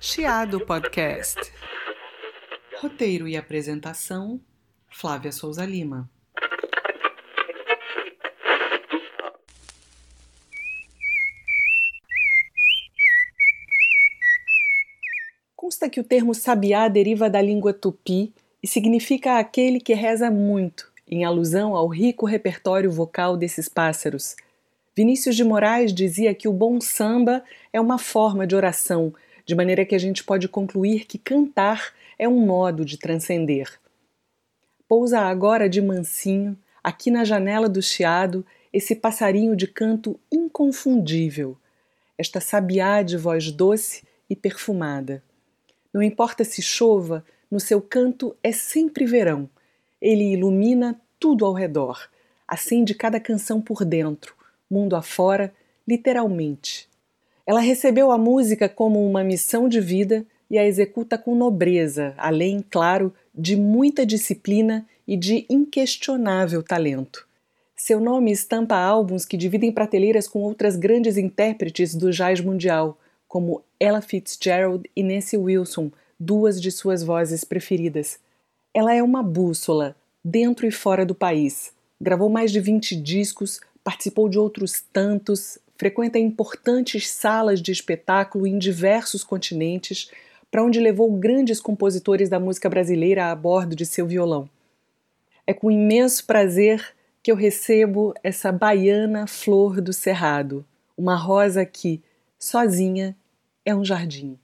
Chiado Podcast. Roteiro e apresentação: Flávia Souza Lima. Consta que o termo sabiá deriva da língua tupi e significa aquele que reza muito, em alusão ao rico repertório vocal desses pássaros. Vinícius de Moraes dizia que o bom samba é uma forma de oração de maneira que a gente pode concluir que cantar é um modo de transcender. Pousa agora de mansinho, aqui na janela do chiado, esse passarinho de canto inconfundível, esta sabiá de voz doce e perfumada. Não importa se chova, no seu canto é sempre verão. Ele ilumina tudo ao redor, acende cada canção por dentro, mundo afora, literalmente. Ela recebeu a música como uma missão de vida e a executa com nobreza, além, claro, de muita disciplina e de inquestionável talento. Seu nome estampa álbuns que dividem prateleiras com outras grandes intérpretes do jazz mundial, como Ella Fitzgerald e Nancy Wilson, duas de suas vozes preferidas. Ela é uma bússola, dentro e fora do país. Gravou mais de 20 discos, participou de outros tantos, frequenta importantes salas de espetáculo em diversos continentes, para onde levou grandes compositores da música brasileira a bordo de seu violão. É com imenso prazer que eu recebo essa baiana flor do cerrado, uma rosa que, sozinha, é um jardim.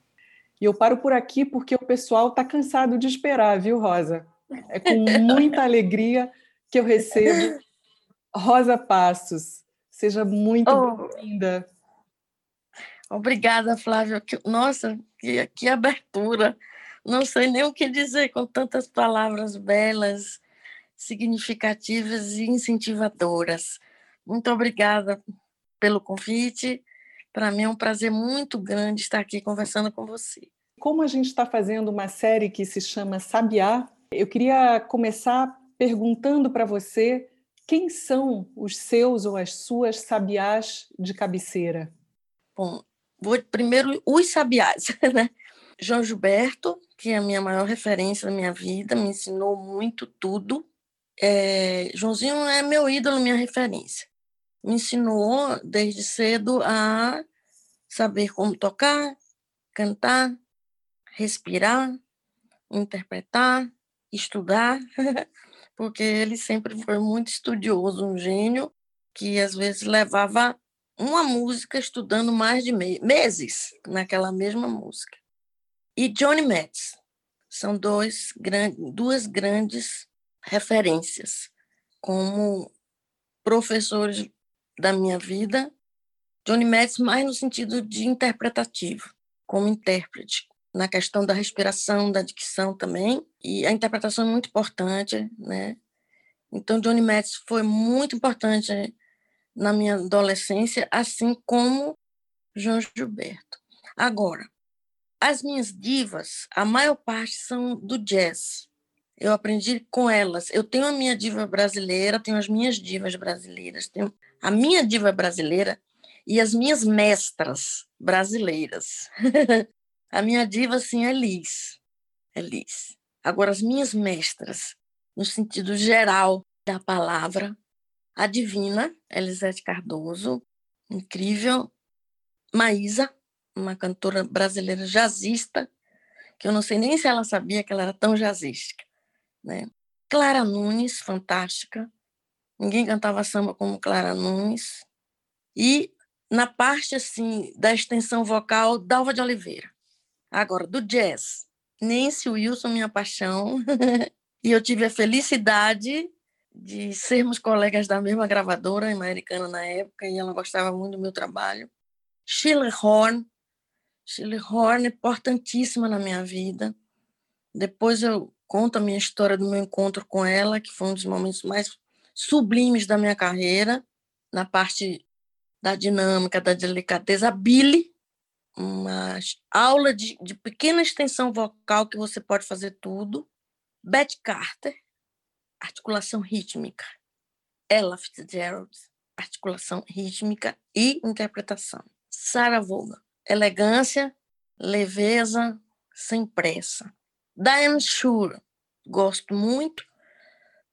E eu paro por aqui porque o pessoal está cansado de esperar, viu, Rosa? É com muita alegria que eu recebo Rosa Passos, Seja muito oh. bem-vinda. Obrigada, Flávia. Nossa, que, que abertura. Não sei nem o que dizer com tantas palavras belas, significativas e incentivadoras. Muito obrigada pelo convite. Para mim é um prazer muito grande estar aqui conversando com você. Como a gente está fazendo uma série que se chama Sabiá, eu queria começar perguntando para você quem são os seus ou as suas sabiás de cabeceira? Bom, vou primeiro os sabiás, né? João Gilberto, que é a minha maior referência na minha vida, me ensinou muito tudo. É, Joãozinho é meu ídolo, minha referência. Me ensinou desde cedo a saber como tocar, cantar, respirar, interpretar, estudar. porque ele sempre foi muito estudioso, um gênio que às vezes levava uma música estudando mais de me meses naquela mesma música. E Johnny Metz são dois duas grandes referências como professores da minha vida. Johnny Metz mais no sentido de interpretativo, como intérprete, na questão da respiração, da dicção também, e a interpretação é muito importante, né? Então, Johnny Metz foi muito importante na minha adolescência, assim como João Gilberto. Agora, as minhas divas, a maior parte são do jazz. Eu aprendi com elas. Eu tenho a minha diva brasileira, tenho as minhas divas brasileiras, tenho a minha diva brasileira e as minhas mestras brasileiras. A minha diva, assim, é Liz. É Liz. Agora, as minhas mestras, no sentido geral da palavra, a divina, Elisete Cardoso, incrível. Maísa, uma cantora brasileira jazzista, que eu não sei nem se ela sabia que ela era tão jazzística. Né? Clara Nunes, fantástica. Ninguém cantava samba como Clara Nunes. E na parte assim da extensão vocal, Dalva de Oliveira. Agora, do jazz, Nancy Wilson, minha paixão, e eu tive a felicidade de sermos colegas da mesma gravadora americana na época, e ela gostava muito do meu trabalho. Shirley Horn, Shirley Horn é importantíssima na minha vida. Depois eu conto a minha história do meu encontro com ela, que foi um dos momentos mais sublimes da minha carreira, na parte da dinâmica, da delicadeza. A Billy, uma aula de, de pequena extensão vocal que você pode fazer tudo. Beth Carter, articulação rítmica. Ella Fitzgerald, articulação rítmica e interpretação. Sarah Vaughan, elegância leveza sem pressa. Diane Shure, gosto muito,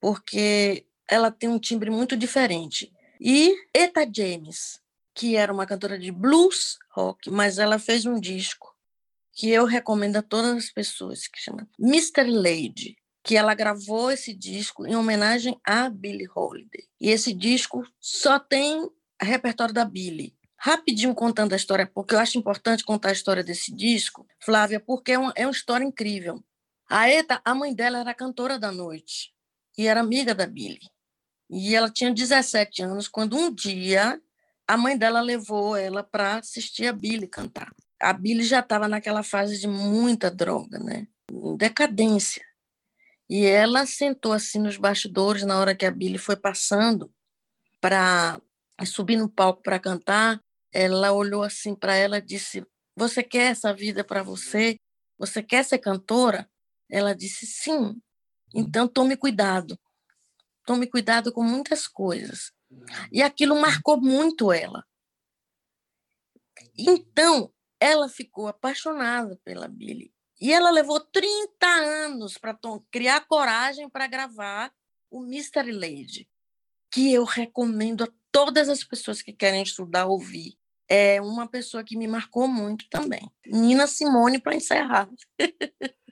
porque ela tem um timbre muito diferente. E Eta James, que era uma cantora de blues rock, mas ela fez um disco que eu recomendo a todas as pessoas, que chama Mr. Lady, que ela gravou esse disco em homenagem a Billie Holiday. E esse disco só tem repertório da Billie. Rapidinho contando a história, porque eu acho importante contar a história desse disco, Flávia, porque é uma, é uma história incrível. A Eta, a mãe dela era cantora da noite e era amiga da Billie. E ela tinha 17 anos quando um dia a mãe dela levou ela para assistir a Billie cantar. A Billie já estava naquela fase de muita droga, né? Decadência. E ela sentou assim nos bastidores na hora que a Billie foi passando para subir no palco para cantar. Ela olhou assim para ela e disse: Você quer essa vida para você? Você quer ser cantora? Ela disse: Sim. Então tome cuidado. Tome cuidado com muitas coisas. E aquilo marcou muito ela. Então, ela ficou apaixonada pela Billie. E ela levou 30 anos para criar coragem para gravar o Mystery Lady, que eu recomendo a todas as pessoas que querem estudar ouvir. É uma pessoa que me marcou muito também. Nina Simone, para encerrar.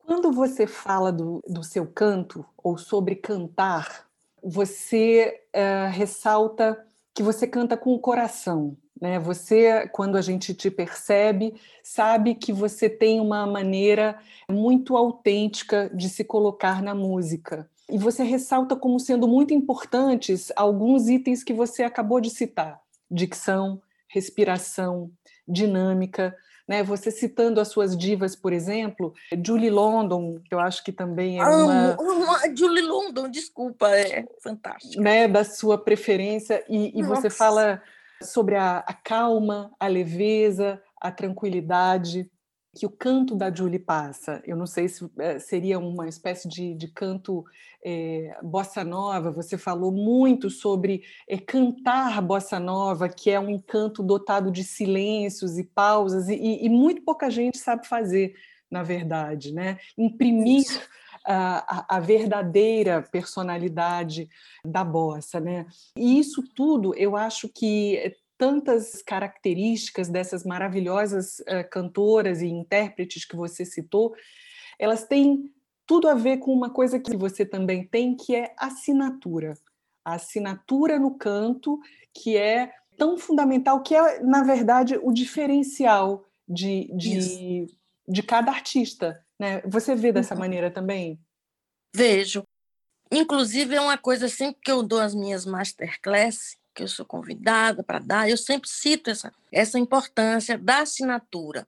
Quando você fala do, do seu canto ou sobre cantar, você uh, ressalta que você canta com o coração. Né? Você, quando a gente te percebe, sabe que você tem uma maneira muito autêntica de se colocar na música. E você ressalta como sendo muito importantes alguns itens que você acabou de citar: dicção, respiração, dinâmica. Né? Você citando as suas divas, por exemplo, Julie London, que eu acho que também é uma... Julie London, desculpa, é fantástico. Né? Da sua preferência, e, e você fala sobre a, a calma, a leveza, a tranquilidade que o canto da Julie passa. Eu não sei se é, seria uma espécie de, de canto é, bossa nova. Você falou muito sobre é, cantar bossa nova, que é um encanto dotado de silêncios e pausas, e, e muito pouca gente sabe fazer, na verdade, né? Imprimir a, a, verdadeira personalidade da bossa, né? E isso tudo, eu acho que tantas características dessas maravilhosas uh, cantoras e intérpretes que você citou, elas têm tudo a ver com uma coisa que você também tem, que é assinatura. A assinatura no canto, que é tão fundamental, que é, na verdade, o diferencial de, de, de cada artista. Né? Você vê dessa uhum. maneira também? Vejo. Inclusive, é uma coisa sempre que eu dou as minhas masterclass, que eu sou convidada para dar, eu sempre cito essa, essa importância da assinatura.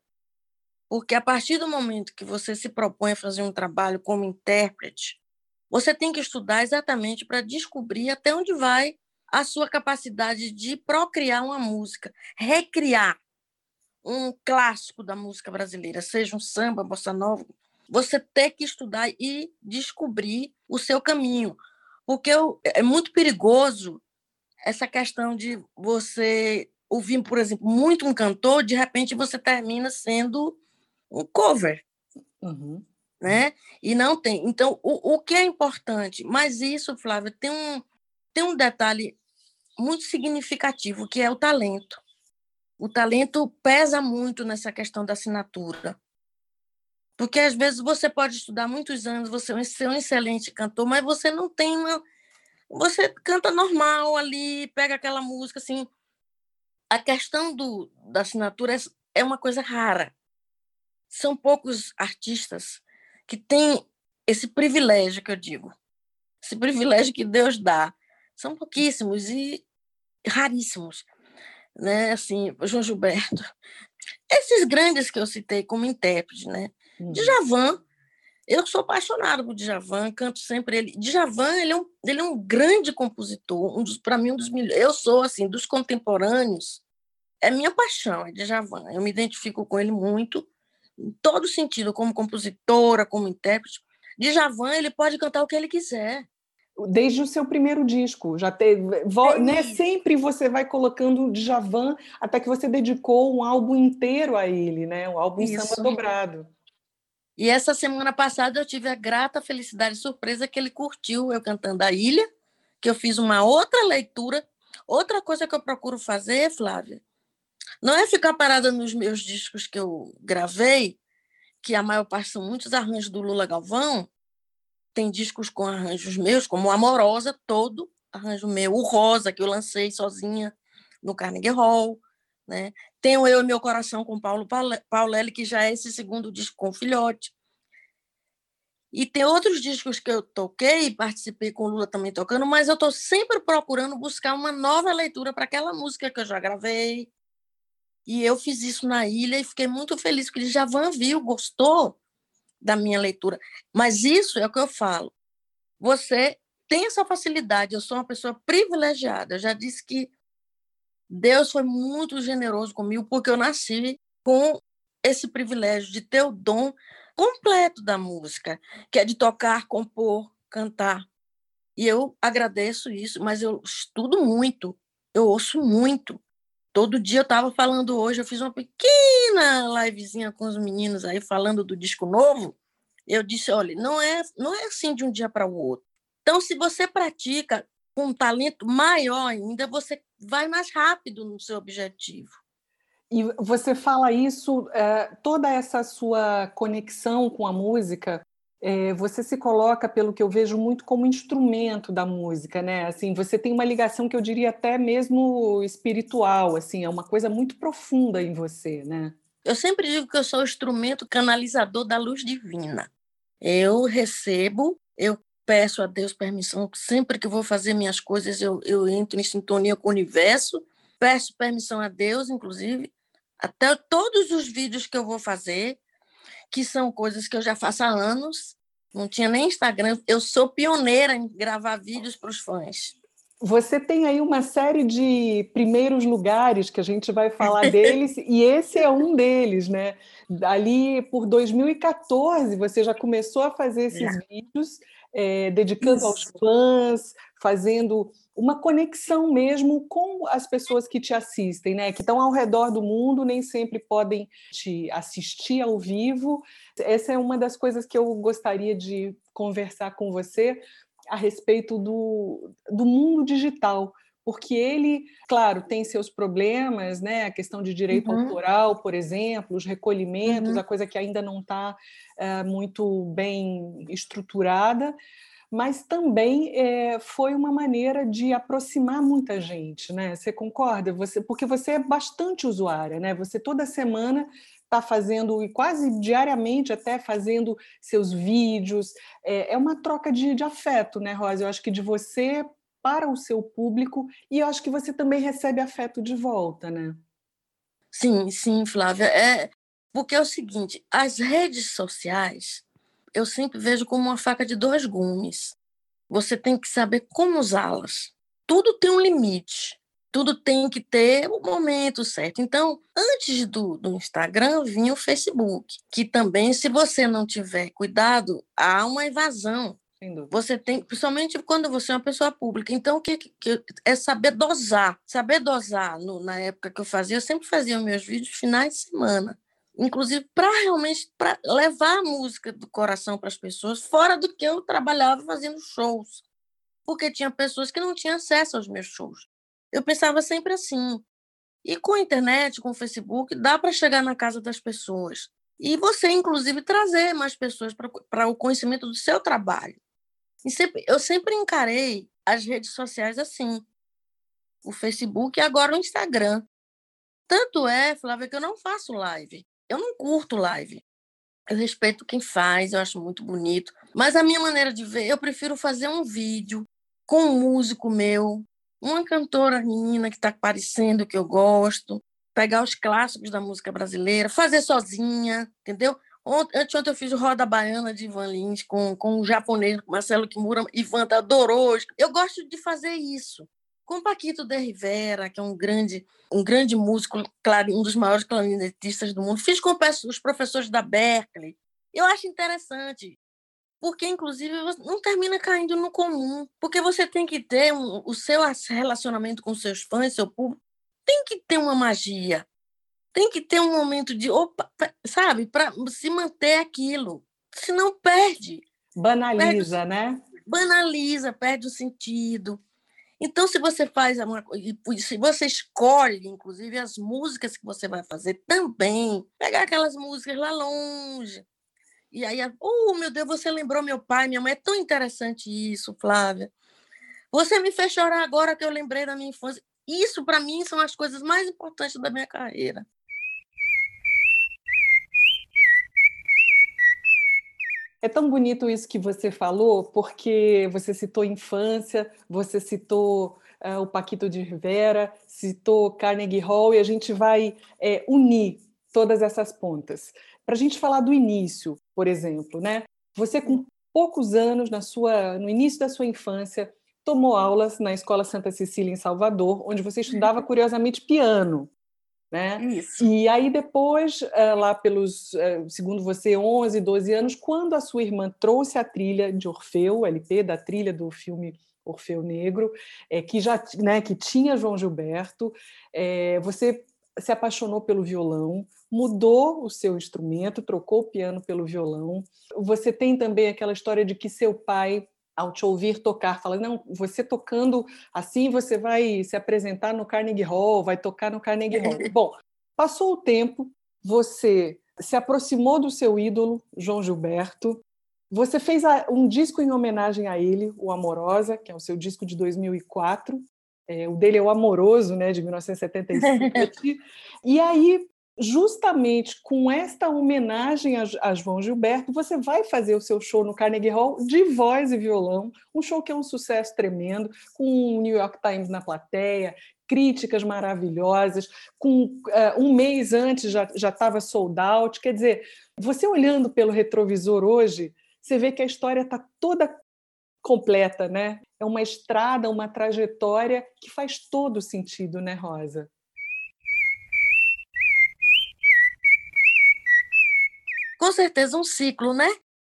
Porque a partir do momento que você se propõe a fazer um trabalho como intérprete, você tem que estudar exatamente para descobrir até onde vai a sua capacidade de procriar uma música, recriar um clássico da música brasileira, seja um samba, bossa nova, você tem que estudar e descobrir o seu caminho, porque é muito perigoso essa questão de você ouvir, por exemplo, muito um cantor, de repente você termina sendo um cover. Uhum. Né? E não tem. Então, o, o que é importante? Mas isso, Flávia, tem um, tem um detalhe muito significativo, que é o talento. O talento pesa muito nessa questão da assinatura. Porque às vezes você pode estudar muitos anos, você ser um excelente cantor, mas você não tem uma. Você canta normal ali, pega aquela música assim. A questão do, da assinatura é, é uma coisa rara. São poucos artistas que têm esse privilégio que eu digo, esse privilégio que Deus dá. São pouquíssimos e raríssimos. Né? Assim, João Gilberto. Esses grandes que eu citei como intérprete, né? Hum. Djavan, eu sou apaixonado por Djavan, canto sempre ele. Djavan, ele é um, ele é um grande compositor, um dos para mim um dos melhores. Eu sou assim dos contemporâneos. É minha paixão, é Djavan. Eu me identifico com ele muito em todo sentido, como compositora, como intérprete. Djavan, ele pode cantar o que ele quiser. Desde o seu primeiro disco, já teve, né? Sempre você vai colocando o Djavan até que você dedicou um álbum inteiro a ele, né? Um álbum Isso. samba dobrado. E essa semana passada eu tive a grata felicidade e surpresa que ele curtiu eu cantando a Ilha, que eu fiz uma outra leitura. Outra coisa que eu procuro fazer, Flávia, não é ficar parada nos meus discos que eu gravei, que a maior parte são muitos arranjos do Lula Galvão. Tem discos com arranjos meus, como Amorosa, todo arranjo meu. O Rosa, que eu lancei sozinha no Carnegie Hall. Né? Tenho Eu e Meu Coração com Paulo Paulelli, que já é esse segundo disco com Filhote. E tem outros discos que eu toquei, participei com Lula também tocando, mas eu estou sempre procurando buscar uma nova leitura para aquela música que eu já gravei. E eu fiz isso na ilha e fiquei muito feliz, porque ele já viu, gostou da minha leitura. Mas isso é o que eu falo. Você tem essa facilidade, eu sou uma pessoa privilegiada. Eu já disse que Deus foi muito generoso comigo, porque eu nasci com esse privilégio de ter o dom completo da música, que é de tocar, compor, cantar. E eu agradeço isso, mas eu estudo muito, eu ouço muito. Todo dia eu estava falando hoje, eu fiz uma pequena livezinha com os meninos aí falando do disco novo. Eu disse, olha, não é, não é assim de um dia para o outro. Então, se você pratica com um talento maior ainda, você vai mais rápido no seu objetivo. E você fala isso, é, toda essa sua conexão com a música, é, você se coloca, pelo que eu vejo, muito como instrumento da música, né? Assim, você tem uma ligação que eu diria até mesmo espiritual, assim, é uma coisa muito profunda em você, né? Eu sempre digo que eu sou o instrumento canalizador da luz divina. Eu recebo, eu peço a Deus permissão, sempre que vou fazer minhas coisas, eu, eu entro em sintonia com o universo, peço permissão a Deus, inclusive, até todos os vídeos que eu vou fazer, que são coisas que eu já faço há anos, não tinha nem Instagram, eu sou pioneira em gravar vídeos para os fãs. Você tem aí uma série de primeiros lugares que a gente vai falar deles, e esse é um deles, né? Ali por 2014, você já começou a fazer esses é. vídeos é, dedicando Isso. aos fãs, fazendo uma conexão mesmo com as pessoas que te assistem, né? Que estão ao redor do mundo, nem sempre podem te assistir ao vivo. Essa é uma das coisas que eu gostaria de conversar com você a respeito do, do mundo digital, porque ele, claro, tem seus problemas, né? A questão de direito uhum. autoral, por exemplo, os recolhimentos, uhum. a coisa que ainda não está é, muito bem estruturada, mas também é, foi uma maneira de aproximar muita gente, né? Você concorda? Você, porque você é bastante usuária, né? Você toda semana está fazendo, e quase diariamente até fazendo seus vídeos. É, é uma troca de, de afeto, né, Rosa? Eu acho que de você para o seu público e eu acho que você também recebe afeto de volta, né? Sim, sim, Flávia. É porque é o seguinte, as redes sociais eu sempre vejo como uma faca de dois gumes. Você tem que saber como usá-las. Tudo tem um limite. Tudo tem que ter o momento certo. Então, antes do, do Instagram, vinha o Facebook, que também, se você não tiver cuidado, há uma evasão você tem, principalmente quando você é uma pessoa pública. Então, o que, que é saber dosar? Saber dosar. No, na época que eu fazia, eu sempre fazia meus vídeos finais de semana. Inclusive, para realmente pra levar a música do coração para as pessoas, fora do que eu trabalhava fazendo shows. Porque tinha pessoas que não tinham acesso aos meus shows. Eu pensava sempre assim. E com a internet, com o Facebook, dá para chegar na casa das pessoas. E você, inclusive, trazer mais pessoas para o conhecimento do seu trabalho. E sempre, eu sempre encarei as redes sociais assim. O Facebook e agora o Instagram. Tanto é, Flávia, que eu não faço live. Eu não curto live. Eu respeito quem faz, eu acho muito bonito. Mas a minha maneira de ver, eu prefiro fazer um vídeo com um músico meu, uma cantora menina que está aparecendo que eu gosto, pegar os clássicos da música brasileira, fazer sozinha, entendeu? Ontem, eu fiz o Roda Baiana de Ivan Lins com, com o japonês Marcelo Kimura. Ivan adorou. Eu gosto de fazer isso. Com Paquito de Rivera, que é um grande, um grande músico, um dos maiores clarinetistas do mundo. Fiz com os professores da Berkeley. Eu acho interessante. porque inclusive não termina caindo no comum, porque você tem que ter um, o seu relacionamento com seus fãs, seu público, tem que ter uma magia, tem que ter um momento de, opa, sabe, para se manter aquilo, senão perde. Banaliza, perde, né? Banaliza, perde o sentido. Então, se você faz uma se você escolhe, inclusive, as músicas que você vai fazer também, pegar aquelas músicas lá longe. E aí, oh, meu Deus, você lembrou meu pai, minha mãe. É tão interessante isso, Flávia. Você me fez chorar agora que eu lembrei da minha infância. Isso, para mim, são as coisas mais importantes da minha carreira. É tão bonito isso que você falou, porque você citou infância, você citou uh, o Paquito de Rivera, citou Carnegie Hall, e a gente vai é, unir todas essas pontas. Para a gente falar do início, por exemplo, né? Você com poucos anos, na sua, no início da sua infância, tomou aulas na Escola Santa Cecília em Salvador, onde você estudava curiosamente piano. Né? Isso. E aí depois, eh, lá pelos, eh, segundo você, 11, 12 anos, quando a sua irmã trouxe a trilha de Orfeu, LP da trilha do filme Orfeu Negro, é, que já né, que tinha João Gilberto, é, você se apaixonou pelo violão, mudou o seu instrumento, trocou o piano pelo violão. Você tem também aquela história de que seu pai ao te ouvir tocar, fala, não, você tocando assim, você vai se apresentar no Carnegie Hall, vai tocar no Carnegie Hall. Bom, passou o tempo, você se aproximou do seu ídolo, João Gilberto, você fez um disco em homenagem a ele, o Amorosa, que é o seu disco de 2004. É, o dele é o Amoroso, né, de 1977. e aí justamente com esta homenagem a, a, João Gilberto, você vai fazer o seu show no Carnegie Hall de voz e violão, um show que é um sucesso tremendo, com o New York Times na plateia, críticas maravilhosas, com uh, um mês antes já estava sold out. Quer dizer, você olhando pelo retrovisor hoje, você vê que a história está toda completa, né? É uma estrada, uma trajetória que faz todo sentido, né, Rosa? Com certeza um ciclo, né?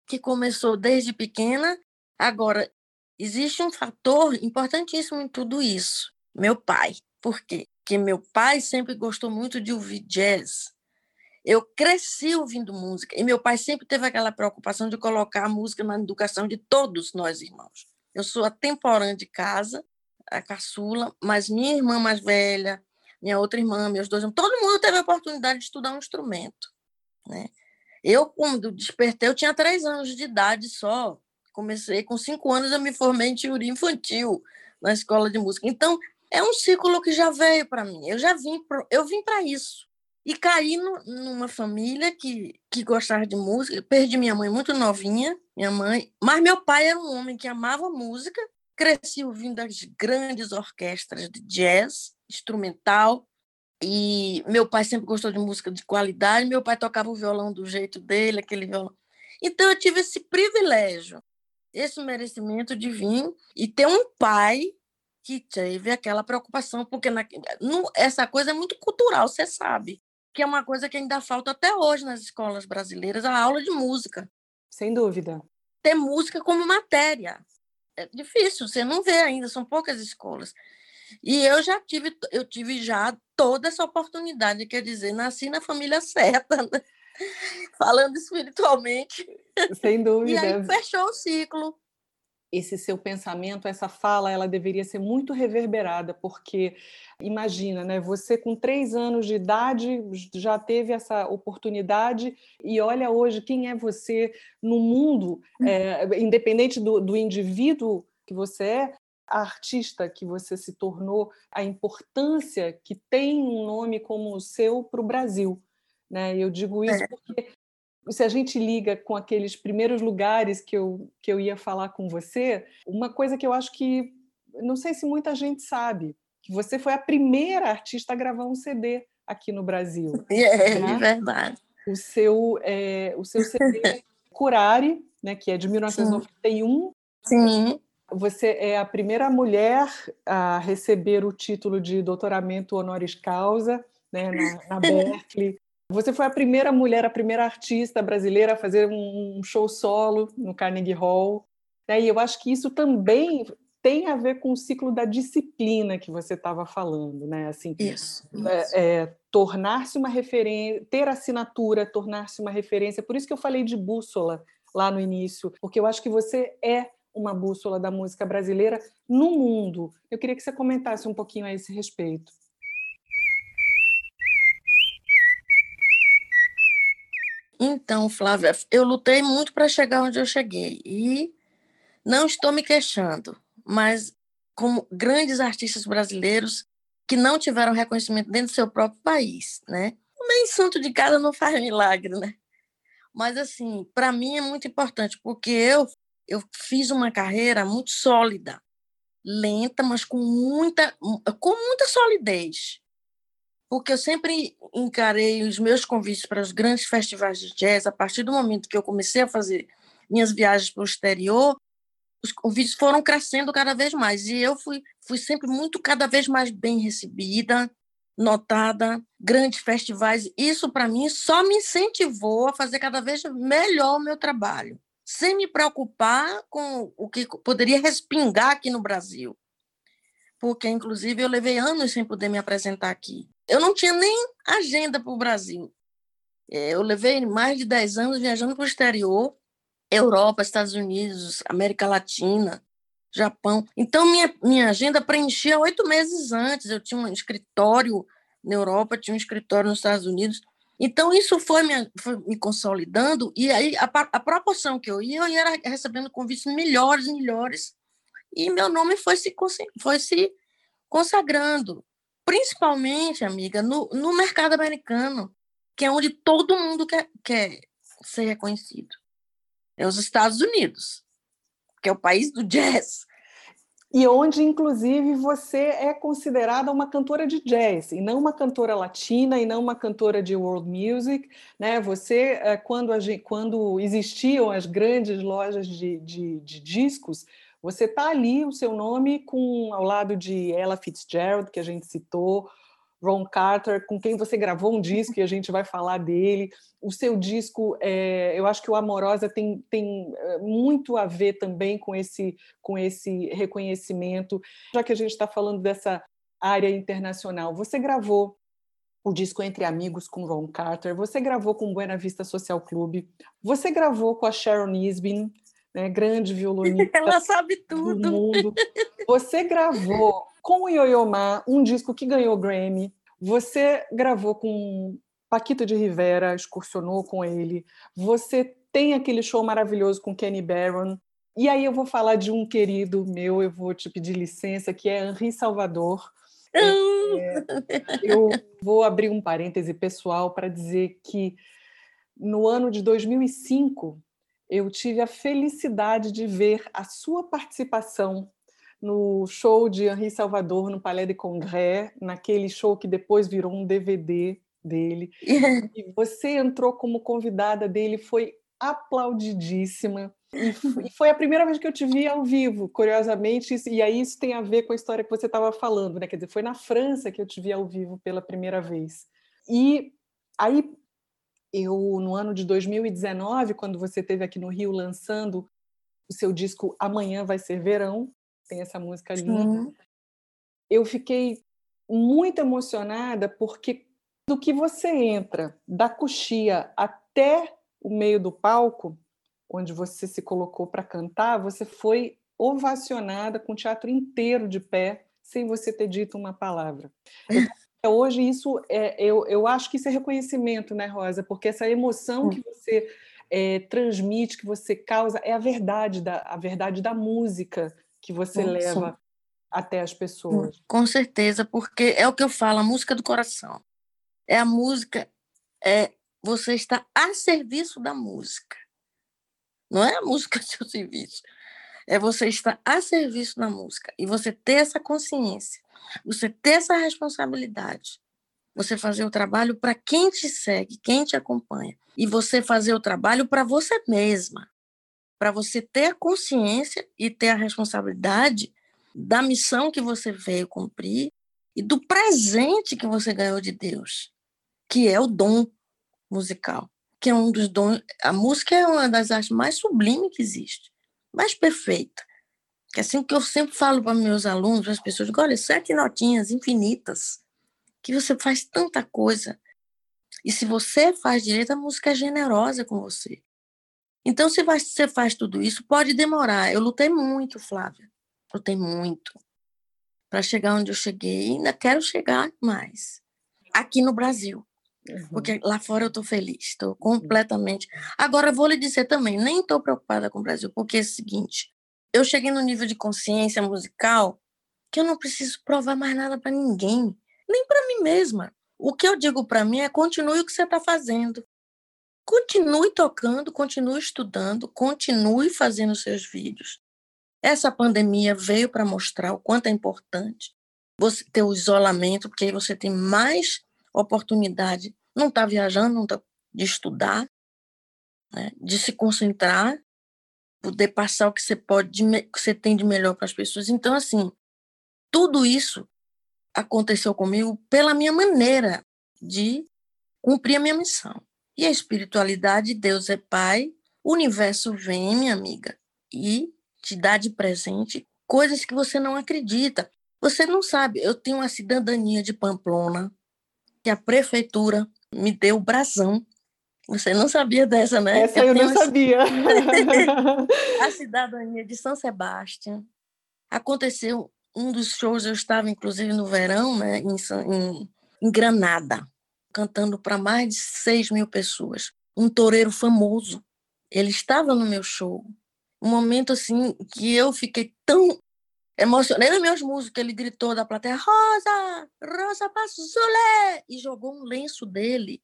Que começou desde pequena. Agora, existe um fator importantíssimo em tudo isso: meu pai. Por quê? Porque meu pai sempre gostou muito de ouvir jazz. Eu cresci ouvindo música e meu pai sempre teve aquela preocupação de colocar a música na educação de todos nós irmãos. Eu sou a temporã de casa, a caçula, mas minha irmã mais velha, minha outra irmã, meus dois irmãos, todo mundo teve a oportunidade de estudar um instrumento, né? Eu, quando despertei, eu tinha três anos de idade só. Comecei com cinco anos, eu me formei em teoria infantil na escola de música. Então, é um ciclo que já veio para mim. Eu já vim, pro, eu vim para isso. E caí no, numa família que, que gostava de música. perdi minha mãe muito novinha, minha mãe. Mas meu pai era um homem que amava música. Cresci ouvindo as grandes orquestras de jazz, instrumental. E meu pai sempre gostou de música de qualidade, meu pai tocava o violão do jeito dele, aquele violão. Então eu tive esse privilégio, esse merecimento de vir e ter um pai que teve aquela preocupação, porque na, no, essa coisa é muito cultural, você sabe, que é uma coisa que ainda falta até hoje nas escolas brasileiras, a aula de música. Sem dúvida. Ter música como matéria. É difícil, você não vê ainda, são poucas escolas. E eu já tive, eu tive já toda essa oportunidade, quer dizer, nasci na família certa, né? falando espiritualmente. Sem dúvida. E aí fechou o ciclo. Esse seu pensamento, essa fala, ela deveria ser muito reverberada, porque imagina, né? Você com três anos de idade já teve essa oportunidade e olha hoje quem é você no mundo, é, independente do, do indivíduo que você é, a artista que você se tornou, a importância que tem um nome como o seu para o Brasil. Né? Eu digo isso é. porque se a gente liga com aqueles primeiros lugares que eu, que eu ia falar com você, uma coisa que eu acho que não sei se muita gente sabe, que você foi a primeira artista a gravar um CD aqui no Brasil. É, né? verdade. O seu, é, o seu CD Curare, né, que é de 1991. Sim. Sim. Você é a primeira mulher a receber o título de doutoramento honoris causa né, na, na Berkeley. Você foi a primeira mulher, a primeira artista brasileira a fazer um show solo no Carnegie Hall. Né? E eu acho que isso também tem a ver com o ciclo da disciplina que você estava falando, né? Assim, isso. É, é, tornar-se uma referência, ter assinatura, tornar-se uma referência. Por isso que eu falei de bússola lá no início, porque eu acho que você é uma bússola da música brasileira no mundo. Eu queria que você comentasse um pouquinho a esse respeito. Então, Flávia, eu lutei muito para chegar onde eu cheguei e não estou me queixando, mas como grandes artistas brasileiros que não tiveram reconhecimento dentro do seu próprio país, né? Nem santo de casa não faz milagre, né? Mas assim, para mim é muito importante porque eu eu fiz uma carreira muito sólida, lenta, mas com muita com muita solidez. Porque eu sempre encarei os meus convites para os grandes festivais de jazz. A partir do momento que eu comecei a fazer minhas viagens para o exterior, os convites foram crescendo cada vez mais. E eu fui, fui sempre muito cada vez mais bem recebida, notada, grandes festivais. Isso para mim só me incentivou a fazer cada vez melhor o meu trabalho, sem me preocupar com o que poderia respingar aqui no Brasil. Porque, inclusive, eu levei anos sem poder me apresentar aqui. Eu não tinha nem agenda para o Brasil. É, eu levei mais de 10 anos viajando para o exterior, Europa, Estados Unidos, América Latina, Japão. Então, minha, minha agenda preenchia oito meses antes. Eu tinha um escritório na Europa, tinha um escritório nos Estados Unidos. Então, isso foi me, foi me consolidando, e aí a, a, proporção que eu ia, eu ia recebendo convites melhores, melhores, e meu nome foi se, foi se consagrando principalmente, amiga, no, no mercado americano, que é onde todo mundo quer, quer ser reconhecido. É os Estados Unidos, que é o país do jazz. E onde, inclusive, você é considerada uma cantora de jazz, e não uma cantora latina, e não uma cantora de world music. Né? Você, eh, quando, quando existiam as grandes lojas de, de, de discos, você está ali, o seu nome, com ao lado de Ella Fitzgerald, que a gente citou, Ron Carter, com quem você gravou um disco e a gente vai falar dele. O seu disco, é, eu acho que o Amorosa tem, tem é, muito a ver também com esse, com esse reconhecimento. Já que a gente está falando dessa área internacional, você gravou o disco Entre Amigos com Ron Carter, você gravou com o Buena Vista Social Club, você gravou com a Sharon Isbin, né, grande violonista Ela sabe tudo. Você gravou com o Yo-Yo Ma um disco que ganhou Grammy. Você gravou com Paquito de Rivera, excursionou com ele. Você tem aquele show maravilhoso com Kenny Barron. E aí eu vou falar de um querido meu, eu vou te pedir licença, que é Henri Salvador. É, eu vou abrir um parêntese pessoal para dizer que no ano de 2005 eu tive a felicidade de ver a sua participação no show de Henri Salvador no Palais de Congrès, naquele show que depois virou um DVD dele. E você entrou como convidada dele, foi aplaudidíssima. E foi a primeira vez que eu te vi ao vivo, curiosamente, e aí isso tem a ver com a história que você estava falando, né? Quer dizer, foi na França que eu te vi ao vivo pela primeira vez. E aí eu, no ano de 2019, quando você esteve aqui no Rio lançando o seu disco Amanhã Vai Ser Verão, tem essa música linda, eu fiquei muito emocionada porque do que você entra da coxia até o meio do palco, onde você se colocou para cantar, você foi ovacionada com o teatro inteiro de pé, sem você ter dito uma palavra. Eu hoje isso é, eu, eu acho que isso é reconhecimento, né, Rosa? Porque essa emoção que você é, transmite, que você causa, é a verdade da a verdade da música que você sim, leva até as pessoas. Com certeza, porque é o que eu falo, a música do coração. É a música, é você está a serviço da música. Não é a música seu serviço. É você estar a serviço da música e você ter essa consciência você ter essa responsabilidade, você fazer o trabalho para quem te segue, quem te acompanha, e você fazer o trabalho para você mesma, para você ter a consciência e ter a responsabilidade da missão que você veio cumprir e do presente que você ganhou de Deus, que é o dom musical, que é um dos dons. A música é uma das artes mais sublimes que existe, mais perfeita. Que é assim que eu sempre falo para meus alunos, para as pessoas, olha, sete notinhas infinitas, que você faz tanta coisa. E se você faz direito, a música é generosa com você. Então, se você faz tudo isso, pode demorar. Eu lutei muito, Flávia. Lutei muito para chegar onde eu cheguei. E ainda quero chegar mais. Aqui no Brasil. Uhum. Porque lá fora eu estou feliz, estou completamente. Agora, vou lhe dizer também, nem estou preocupada com o Brasil, porque é o seguinte: eu cheguei no nível de consciência musical que eu não preciso provar mais nada para ninguém, nem para mim mesma. O que eu digo para mim é continue o que você está fazendo. Continue tocando, continue estudando, continue fazendo seus vídeos. Essa pandemia veio para mostrar o quanto é importante você ter o isolamento, porque aí você tem mais oportunidade, não está viajando, não tá, de estudar, né, de se concentrar, poder passar o que você pode, que você tem de melhor para as pessoas. Então, assim, tudo isso aconteceu comigo pela minha maneira de cumprir a minha missão. E a espiritualidade, Deus é Pai, o universo vem, minha amiga, e te dá de presente coisas que você não acredita. Você não sabe, eu tenho uma cidadania de Pamplona, que a prefeitura me deu o brasão. Você não sabia dessa, né? Essa eu, eu não sabia. a cidadania de São Sebastião. Aconteceu um dos shows, eu estava inclusive no verão, né, em, em, em Granada, cantando para mais de 6 mil pessoas. Um toureiro famoso. Ele estava no meu show. Um momento assim que eu fiquei tão emocionada, meus músicos, ele gritou da plateia: Rosa, Rosa Pazzulé! E jogou um lenço dele,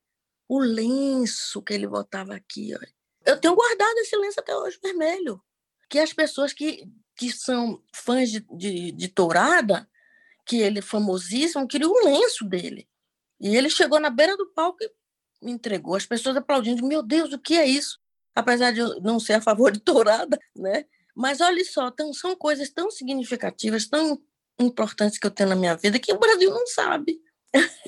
o lenço que ele botava aqui. Ó. Eu tenho guardado esse lenço até hoje, vermelho. Que as pessoas que que são fãs de, de, de Tourada, que ele é famosíssimo, queria o lenço dele. E ele chegou na beira do palco e me entregou. As pessoas aplaudindo, meu Deus, o que é isso? Apesar de eu não ser a favor de Tourada, né? Mas olha só, tão, são coisas tão significativas, tão importantes que eu tenho na minha vida que o Brasil não sabe.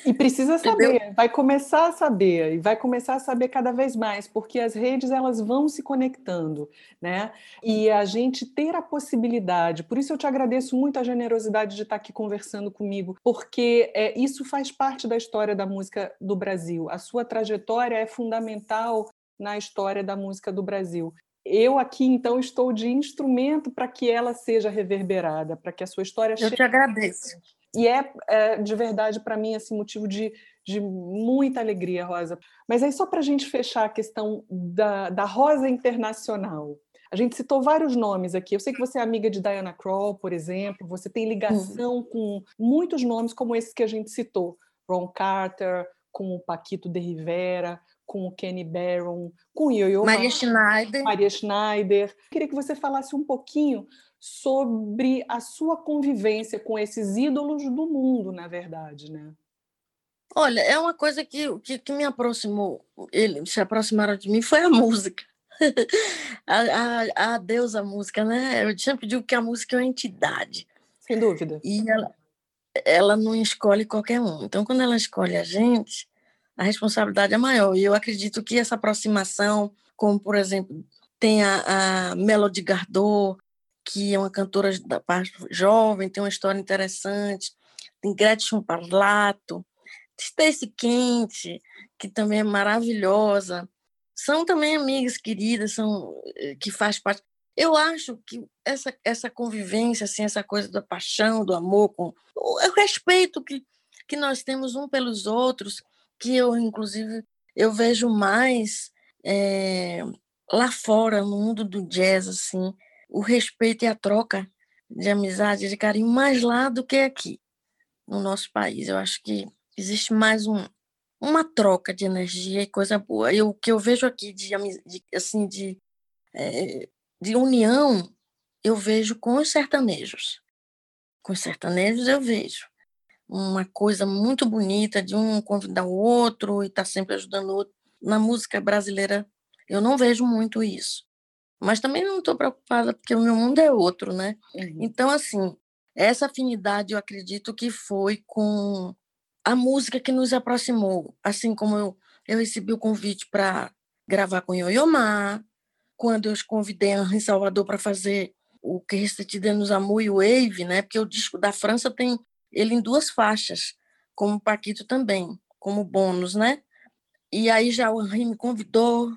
E precisa saber, vai começar a saber e vai começar a saber cada vez mais, porque as redes elas vão se conectando, né? E a gente ter a possibilidade, por isso eu te agradeço muito a generosidade de estar aqui conversando comigo, porque é, isso faz parte da história da música do Brasil. A sua trajetória é fundamental na história da música do Brasil. Eu aqui, então, estou de instrumento para que ela seja reverberada, para que a sua história Eu chegue. Eu te agradeço. E é, é de verdade para mim assim motivo de, de muita alegria, Rosa. Mas aí só para a gente fechar a questão da, da Rosa Internacional. A gente citou vários nomes aqui. Eu sei que você é amiga de Diana Krall, por exemplo. Você tem ligação uhum. com muitos nomes como esses que a gente citou. Ron Carter, com o Paquito de Rivera, com o Kenny Barron, com o Yo-Yo Maria Schneider. Maria Schneider. Queria que você falasse um pouquinho sobre a sua convivência com esses ídolos do mundo, na verdade, né? Olha, é uma coisa que, que, que me aproximou, eles se aproximaram de mim, foi a música. a, a, a deusa música, né? Eu sempre digo que a música é uma entidade. Sem dúvida. E ela, ela não escolhe qualquer um. Então, quando ela escolhe a gente, a responsabilidade é maior. E eu acredito que essa aproximação, como, por exemplo, tem a, a Melody Gardot, que é uma cantora da parte jovem, tem uma história interessante, tem Gretchen Parlato, Stacy Quente, que também é maravilhosa. São também amigas queridas, são eh, que faz parte. Eu acho que essa, essa convivência, assim, essa coisa da paixão, do amor, com o, o respeito que, que nós temos um pelos outros, que eu, inclusive, eu vejo mais é, lá fora, no mundo do jazz, assim, o respeito e a troca de amizade, de carinho, mais lá do que aqui, no nosso país. Eu acho que existe mais um, uma troca de energia e coisa boa. E o que eu vejo aqui de, de assim, de, é, de união, eu vejo com os sertanejos. Com os sertanejos eu vejo uma coisa muito bonita de um convidar o outro e estar tá sempre ajudando o outro. Na música brasileira, eu não vejo muito isso. Mas também não estou preocupada porque o meu mundo é outro, né? Uhum. Então, assim, essa afinidade eu acredito que foi com a música que nos aproximou. Assim como eu, eu recebi o convite para gravar com Yoyomar, quando eu os convidei em Salvador para fazer o que Restitidemos Amor e Wave, né? Porque o disco da França tem ele em duas faixas, como o Paquito também, como bônus, né? E aí já o Henri me convidou.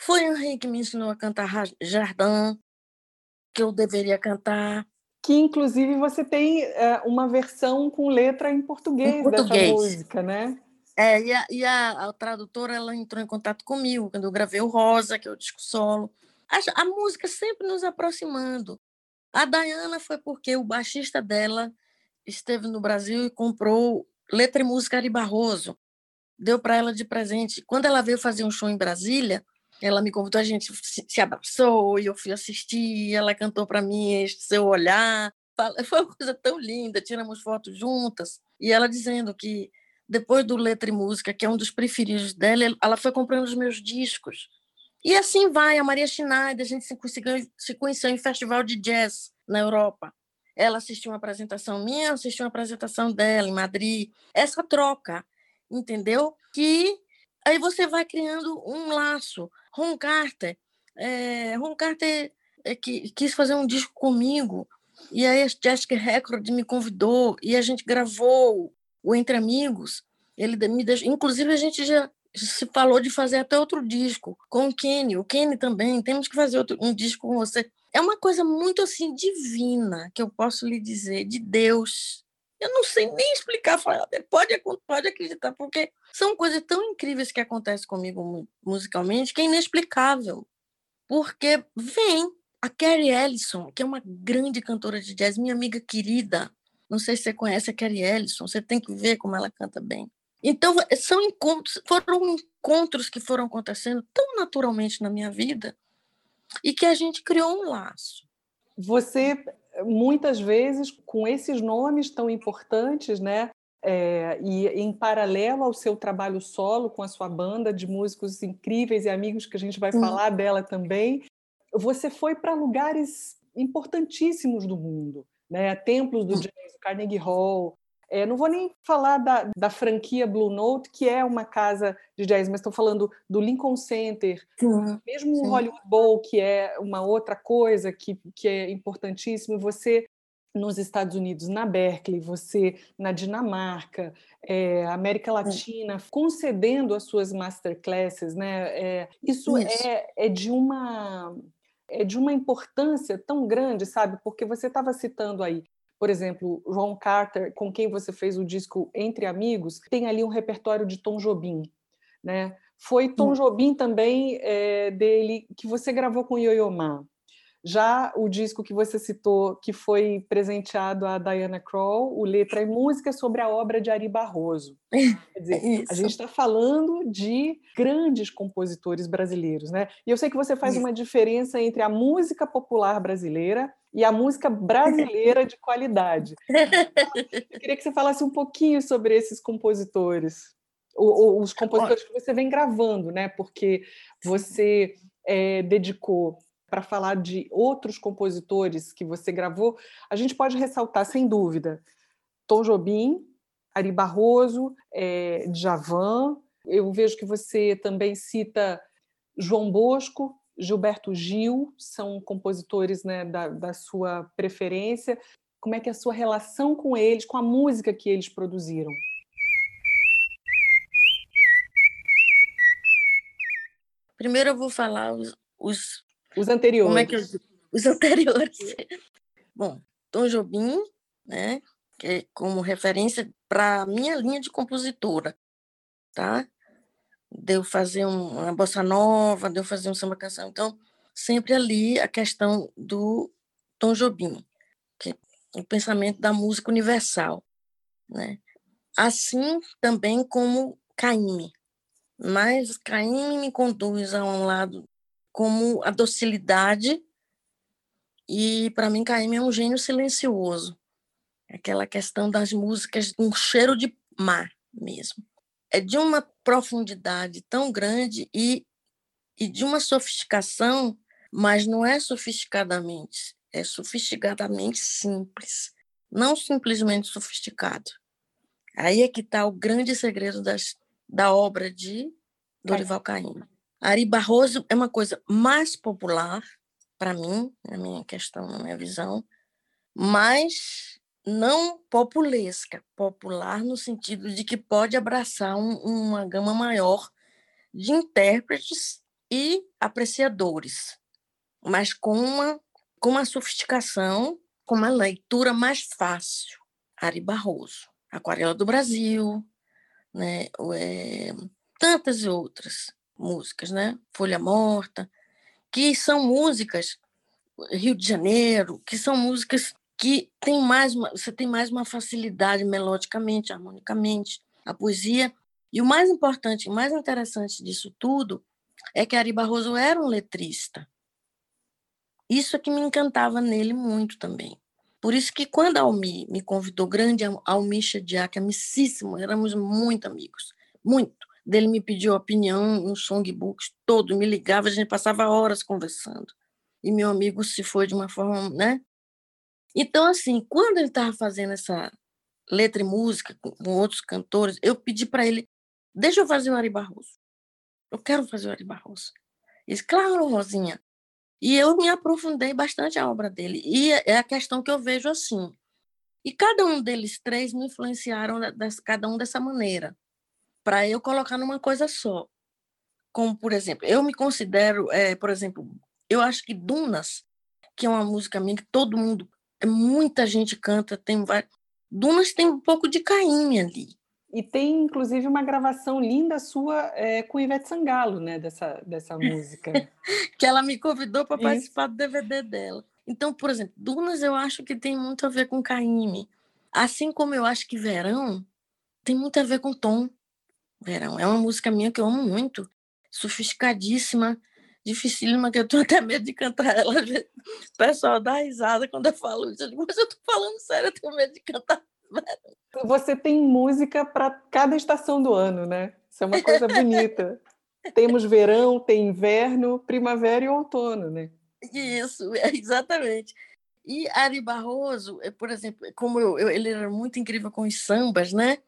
Foi o Henri que me ensinou a cantar Jardim, que eu deveria cantar. Que inclusive você tem é, uma versão com letra em português, em português. dessa música, né? É, e, a, e a, a, tradutora ela entrou em contato comigo quando eu gravei o Rosa, que é o disco solo. A, a música sempre nos aproximando. A Dayana foi porque o baixista dela esteve no Brasil e comprou letra e música Ari Barroso. Deu para ela de presente. Quando ela veio fazer um show em Brasília, ela me convidou, a gente se, abraçou e eu fui assistir. Ela cantou para mim seu olhar. Foi uma coisa tão linda. Tiramos fotos juntas. E ela dizendo que depois do Letra e Música, que é um dos preferidos dela, ela foi comprando os meus discos. E assim vai, a Maria Schneider, a gente se, conseguiu, se conheceu em festival de jazz na Europa. Ela assistiu uma apresentação minha, assistiu uma apresentação dela em Madrid. Essa troca, entendeu? Que aí você vai criando um laço. Ron Carter, é, Ron Carter é, que, quis fazer um disco comigo, e aí a Jessica Record me convidou, e a gente gravou o Entre Amigos, ele me deixou, inclusive a gente já se falou de fazer até outro disco com o Kenny, o Kenny também, temos que fazer outro, um disco com você. É uma coisa muito assim divina, que eu posso lhe dizer, de Deus. Eu não sei nem explicar, pode, pode acreditar, porque são coisas tão incríveis que acontecem comigo musicalmente que é inexplicável. Porque vem a Carrie Ellison, que é uma grande cantora de jazz, minha amiga querida, não sei se você conhece a Carrie Ellison, você tem que ver como ela canta bem. Então, são encontros, foram encontros que foram acontecendo tão naturalmente na minha vida e que a gente criou um laço. Você, muitas vezes, com esses nomes tão importantes, né? É, e em paralelo ao seu trabalho solo com a sua banda de músicos incríveis e amigos que a gente vai falar dela também, você foi para lugares importantíssimos do mundo né? templos do hum. jazz, Carnegie Hall. É, não vou nem falar da, da franquia Blue Note, que é uma casa de jazz, mas estou falando do Lincoln Center, mesmo o Hollywood Bowl, que é uma outra coisa que, que é importantíssimo. Você nos Estados Unidos, na Berkeley, você na Dinamarca, é, América Latina, concedendo as suas masterclasses, né? É, isso, isso. É, é de uma é de uma importância tão grande, sabe? Porque você estava citando aí, por exemplo, Ron Carter, com quem você fez o disco Entre Amigos, tem ali um repertório de Tom Jobim, né? Foi Tom Jobim também é, dele que você gravou com Yo-Yo Ma. Já o disco que você citou, que foi presenteado a Diana Krall, o Letra e Música, sobre a obra de Ari Barroso. Quer dizer, Isso. a gente está falando de grandes compositores brasileiros, né? E eu sei que você faz Isso. uma diferença entre a música popular brasileira e a música brasileira de qualidade. Eu queria que você falasse um pouquinho sobre esses compositores, os compositores que você vem gravando, né? Porque você é, dedicou para falar de outros compositores que você gravou, a gente pode ressaltar, sem dúvida, Tom Jobim, Ari Barroso, é, Djavan. Eu vejo que você também cita João Bosco, Gilberto Gil, são compositores né, da, da sua preferência. Como é que é a sua relação com eles, com a música que eles produziram? Primeiro eu vou falar os, os os anteriores. Como é que eu Os anteriores. Bom, Tom Jobim, né? Que é como referência para a minha linha de compositora, tá? Deu fazer uma bossa nova, deu fazer um samba canção. Então, sempre ali a questão do Tom Jobim, que é o pensamento da música universal, né? Assim também como Caíme. Mas Caíme me conduz a um lado como a docilidade. E para mim, Caíme é um gênio silencioso. Aquela questão das músicas, um cheiro de mar mesmo. É de uma profundidade tão grande e, e de uma sofisticação, mas não é sofisticadamente, é sofisticadamente simples, não simplesmente sofisticado. Aí é que está o grande segredo das, da obra de Dorival Caymmi. Ari Barroso é uma coisa mais popular para mim, na minha questão, na minha visão, mas não populesca, popular no sentido de que pode abraçar um, uma gama maior de intérpretes e apreciadores, mas com uma, com uma sofisticação, com uma leitura mais fácil. Ari Barroso, Aquarela do Brasil, né? É, tantas outras músicas, né? Folha Morta, que são músicas Rio de Janeiro, que são músicas que tem mais uma, você tem mais uma facilidade melodicamente, harmonicamente, a poesia. E o mais importante, o mais interessante disso tudo é que Ari Barroso era um letrista. Isso é que me encantava nele muito também. Por isso que quando a Almi me convidou, grande Almi Shediak, amicíssimo, éramos muito amigos, muito. Dele me pediu opinião nos songbooks, todo, me ligava, a gente passava horas conversando. E meu amigo se foi de uma forma, né? Então, assim, quando ele estava fazendo essa letra e música com outros cantores, eu pedi para ele, deixa eu fazer o Ari Barroso. Eu quero fazer o Ari Barroso. Ele disse, claro, Rosinha, e eu me aprofundei bastante a obra dele. E é, é a questão que eu vejo assim. E cada um deles três me influenciaram, cada um dessa maneira, para eu colocar numa coisa só. Como, por exemplo, eu me considero, é, por exemplo, eu acho que Dunas, que é uma música minha que todo mundo, muita gente canta, tem várias. Dunas tem um pouco de Caim ali. E tem, inclusive, uma gravação linda sua é, com Ivete Sangalo, né, dessa, dessa música. que ela me convidou para participar do DVD dela. Então, por exemplo, Dunas eu acho que tem muito a ver com Caíme. Assim como eu acho que Verão tem muito a ver com Tom. Verão é uma música minha que eu amo muito, sofisticadíssima, dificílima, que eu tenho até medo de cantar ela. O pessoal dá risada quando eu falo isso. Eu digo, mas eu estou falando sério, eu tenho medo de cantar você tem música para cada estação do ano, né? Isso é uma coisa bonita. Temos verão, tem inverno, primavera e outono, né? Isso, é, exatamente. E Ari Barroso, é, por exemplo, como eu, eu, ele era muito incrível com os sambas, né?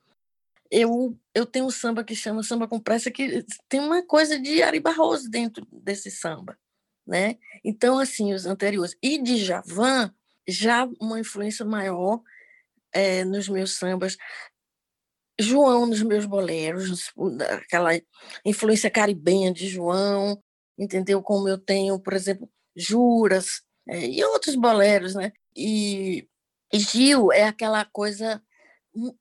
Eu, eu tenho um samba que chama Samba com Pressa, que tem uma coisa de Ari Barroso dentro desse samba, né? Então, assim, os anteriores. E de Javan, já uma influência maior é, nos meus sambas, João nos meus boleros, aquela influência caribenha de João, entendeu? Como eu tenho, por exemplo, Juras é, e outros boleros, né? E, e Gil é aquela coisa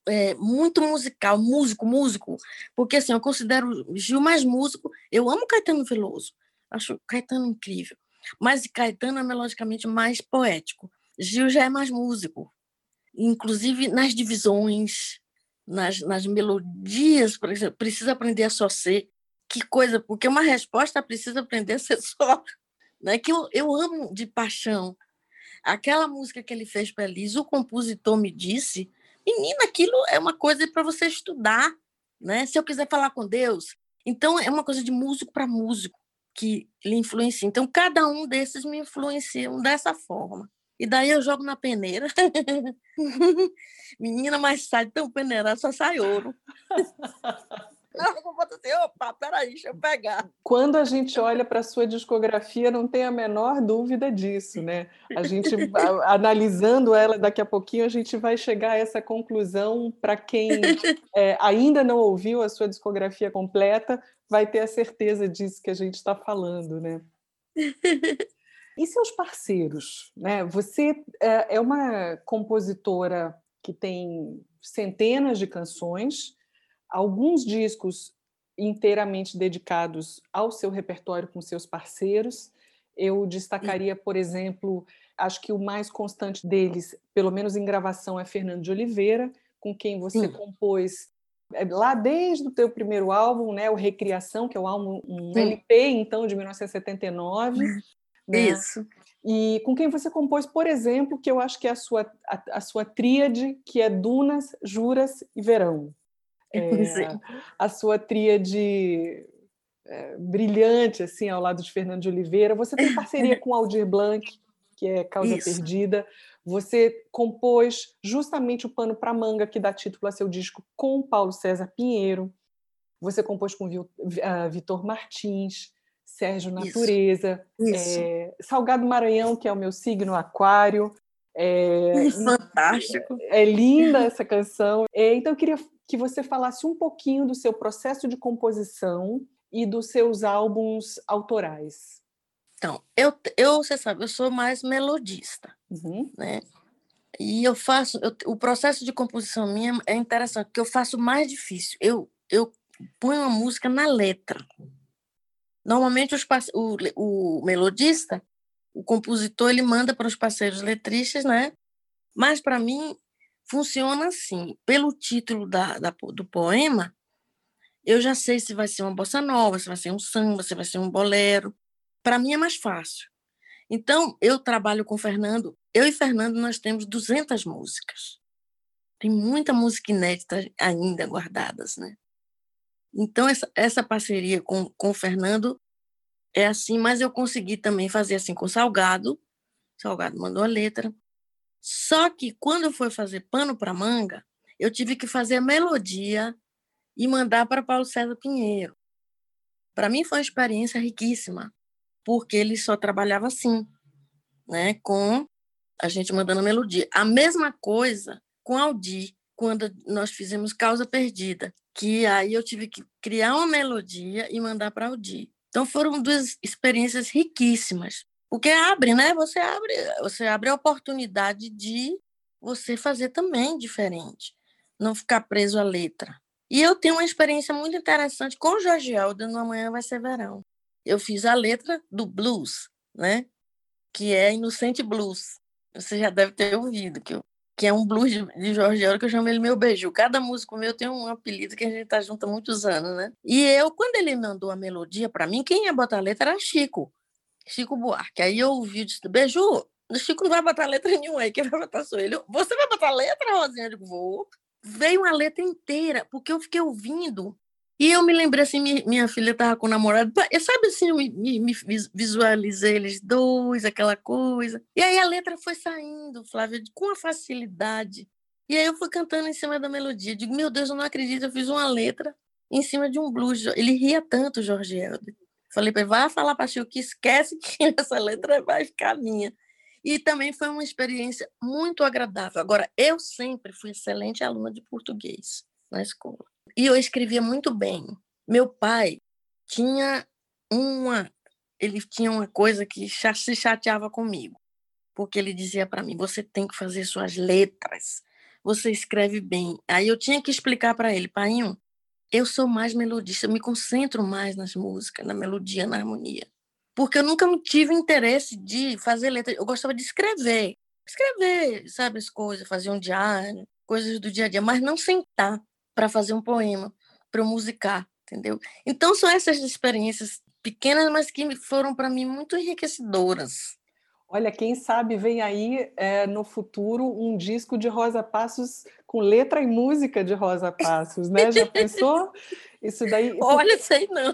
é, muito musical, músico, músico, porque assim, eu considero Gil mais músico, eu amo Caetano Veloso, acho Caetano incrível, mas Caetano é melodicamente mais poético, Gil já é mais músico, inclusive nas divisões, nas, nas melodias, por exemplo, precisa aprender a só ser. Que coisa, porque uma resposta precisa aprender a ser só. Né? Que eu, eu amo de paixão. Aquela música que ele fez para Liz, o compositor me disse, menina, aquilo é uma coisa para você estudar, né? Se eu quiser falar com Deus, então é uma coisa de músico para músico que lhe influencia. Então cada um desses me influenciam dessa forma. E daí eu jogo na peneira. Menina, mas sai tão peneirada, só sai ouro. Assim, opa, peraí, deixa eu pegar. Quando a gente olha para a sua discografia, não tem a menor dúvida disso, né? A gente, analisando ela daqui a pouquinho, a gente vai chegar a essa conclusão para quem é, ainda não ouviu a sua discografia completa, vai ter a certeza disso que a gente está falando, né? E seus parceiros? Né? Você é, é uma compositora que tem centenas de canções, alguns discos inteiramente dedicados ao seu repertório com seus parceiros. Eu destacaria, por exemplo, acho que o mais constante deles, pelo menos em gravação, é Fernando de Oliveira, com quem você Sim. compôs é, lá desde o teu primeiro álbum, né, o Recriação, que é o álbum um LP então de 1979, né? Isso. E com quem você compôs, por exemplo, que eu acho que é a sua, a, a sua tríade, que é Dunas, Juras e Verão. É, a sua tríade é, brilhante, assim, ao lado de Fernando de Oliveira. Você tem parceria com Aldir Blanc, que é Causa Isso. Perdida. Você compôs justamente o Pano para Manga, que dá título a seu disco, com Paulo César Pinheiro. você compôs com uh, Vitor Martins, Sérgio Natureza, Isso. É, Salgado Maranhão, que é o meu signo aquário. É, Fantástico! É, é linda essa canção. É, então, eu queria que você falasse um pouquinho do seu processo de composição e dos seus álbuns autorais. Então, eu, eu você sabe, eu sou mais melodista, uhum. né? E eu faço, eu, o processo de composição minha é interessante, porque eu faço mais difícil. Eu, eu ponho uma música na letra. Normalmente os, o, o melodista, o compositor, ele manda para os parceiros letristas, né? Mas para mim funciona assim. Pelo título da, da, do poema, eu já sei se vai ser uma bossa nova, se vai ser um samba, se vai ser um bolero. Para mim é mais fácil. Então, eu trabalho com o Fernando. Eu e Fernando, nós temos 200 músicas. Tem muita música inédita ainda guardadas, né? Então, essa, essa parceria com, com o Fernando é assim, mas eu consegui também fazer assim com o Salgado. Salgado mandou a letra. Só que quando foi fazer pano para manga, eu tive que fazer a melodia e mandar para Paulo César Pinheiro. Para mim foi uma experiência riquíssima, porque ele só trabalhava assim, né, com a gente mandando a melodia. A mesma coisa com Aldi, quando nós fizemos Causa Perdida, que aí eu tive que criar uma melodia e mandar para Aldi. Então foram duas experiências riquíssimas, porque abre, né? Você abre, você abre a oportunidade de você fazer também diferente, não ficar preso à letra. E eu tenho uma experiência muito interessante com o Jorge Alda no Amanhã Vai Ser Verão. Eu fiz a letra do blues, né? Que é Inocente Blues. Você já deve ter ouvido, que eu que é um blues de Jorge Aldo, que eu chamo ele meu beijo. Cada músico meu tem um apelido que a gente tá junto há muitos anos, né? E eu, quando ele mandou a melodia para mim, quem ia botar a letra era Chico. Chico Buarque. Aí eu ouvi disse, beijo, o Chico não vai botar letra nenhuma aí, quem vai botar sou ele. Você vai botar letra, Rosinha? Eu digo, vou. Veio uma letra inteira, porque eu fiquei ouvindo e eu me lembrei assim, minha, minha filha estava com o namorado, sabe assim, eu me, me, me, visualizei eles dois, aquela coisa. E aí a letra foi saindo, Flávia, com uma facilidade. E aí eu fui cantando em cima da melodia. Digo, meu Deus, eu não acredito, eu fiz uma letra em cima de um blues. Ele ria tanto, Jorge Helder. Falei para ele, vai falar para Chico que esquece que essa letra vai ficar minha. E também foi uma experiência muito agradável. Agora, eu sempre fui excelente aluna de português na escola. E eu escrevia muito bem. Meu pai tinha uma ele tinha uma coisa que se chateava comigo, porque ele dizia para mim: "Você tem que fazer suas letras. Você escreve bem". Aí eu tinha que explicar para ele: "Painho, eu sou mais melodista, eu me concentro mais nas músicas, na melodia, na harmonia. Porque eu nunca tive interesse de fazer letra, eu gostava de escrever. Escrever, sabe, as coisas, fazer um diário, coisas do dia a dia, mas não sentar para fazer um poema, para musicar, entendeu? Então são essas experiências pequenas, mas que foram para mim muito enriquecedoras. Olha, quem sabe vem aí é, no futuro um disco de Rosa Passos com letra e música de Rosa Passos, né? Já pensou? Isso daí. Olha, sei não.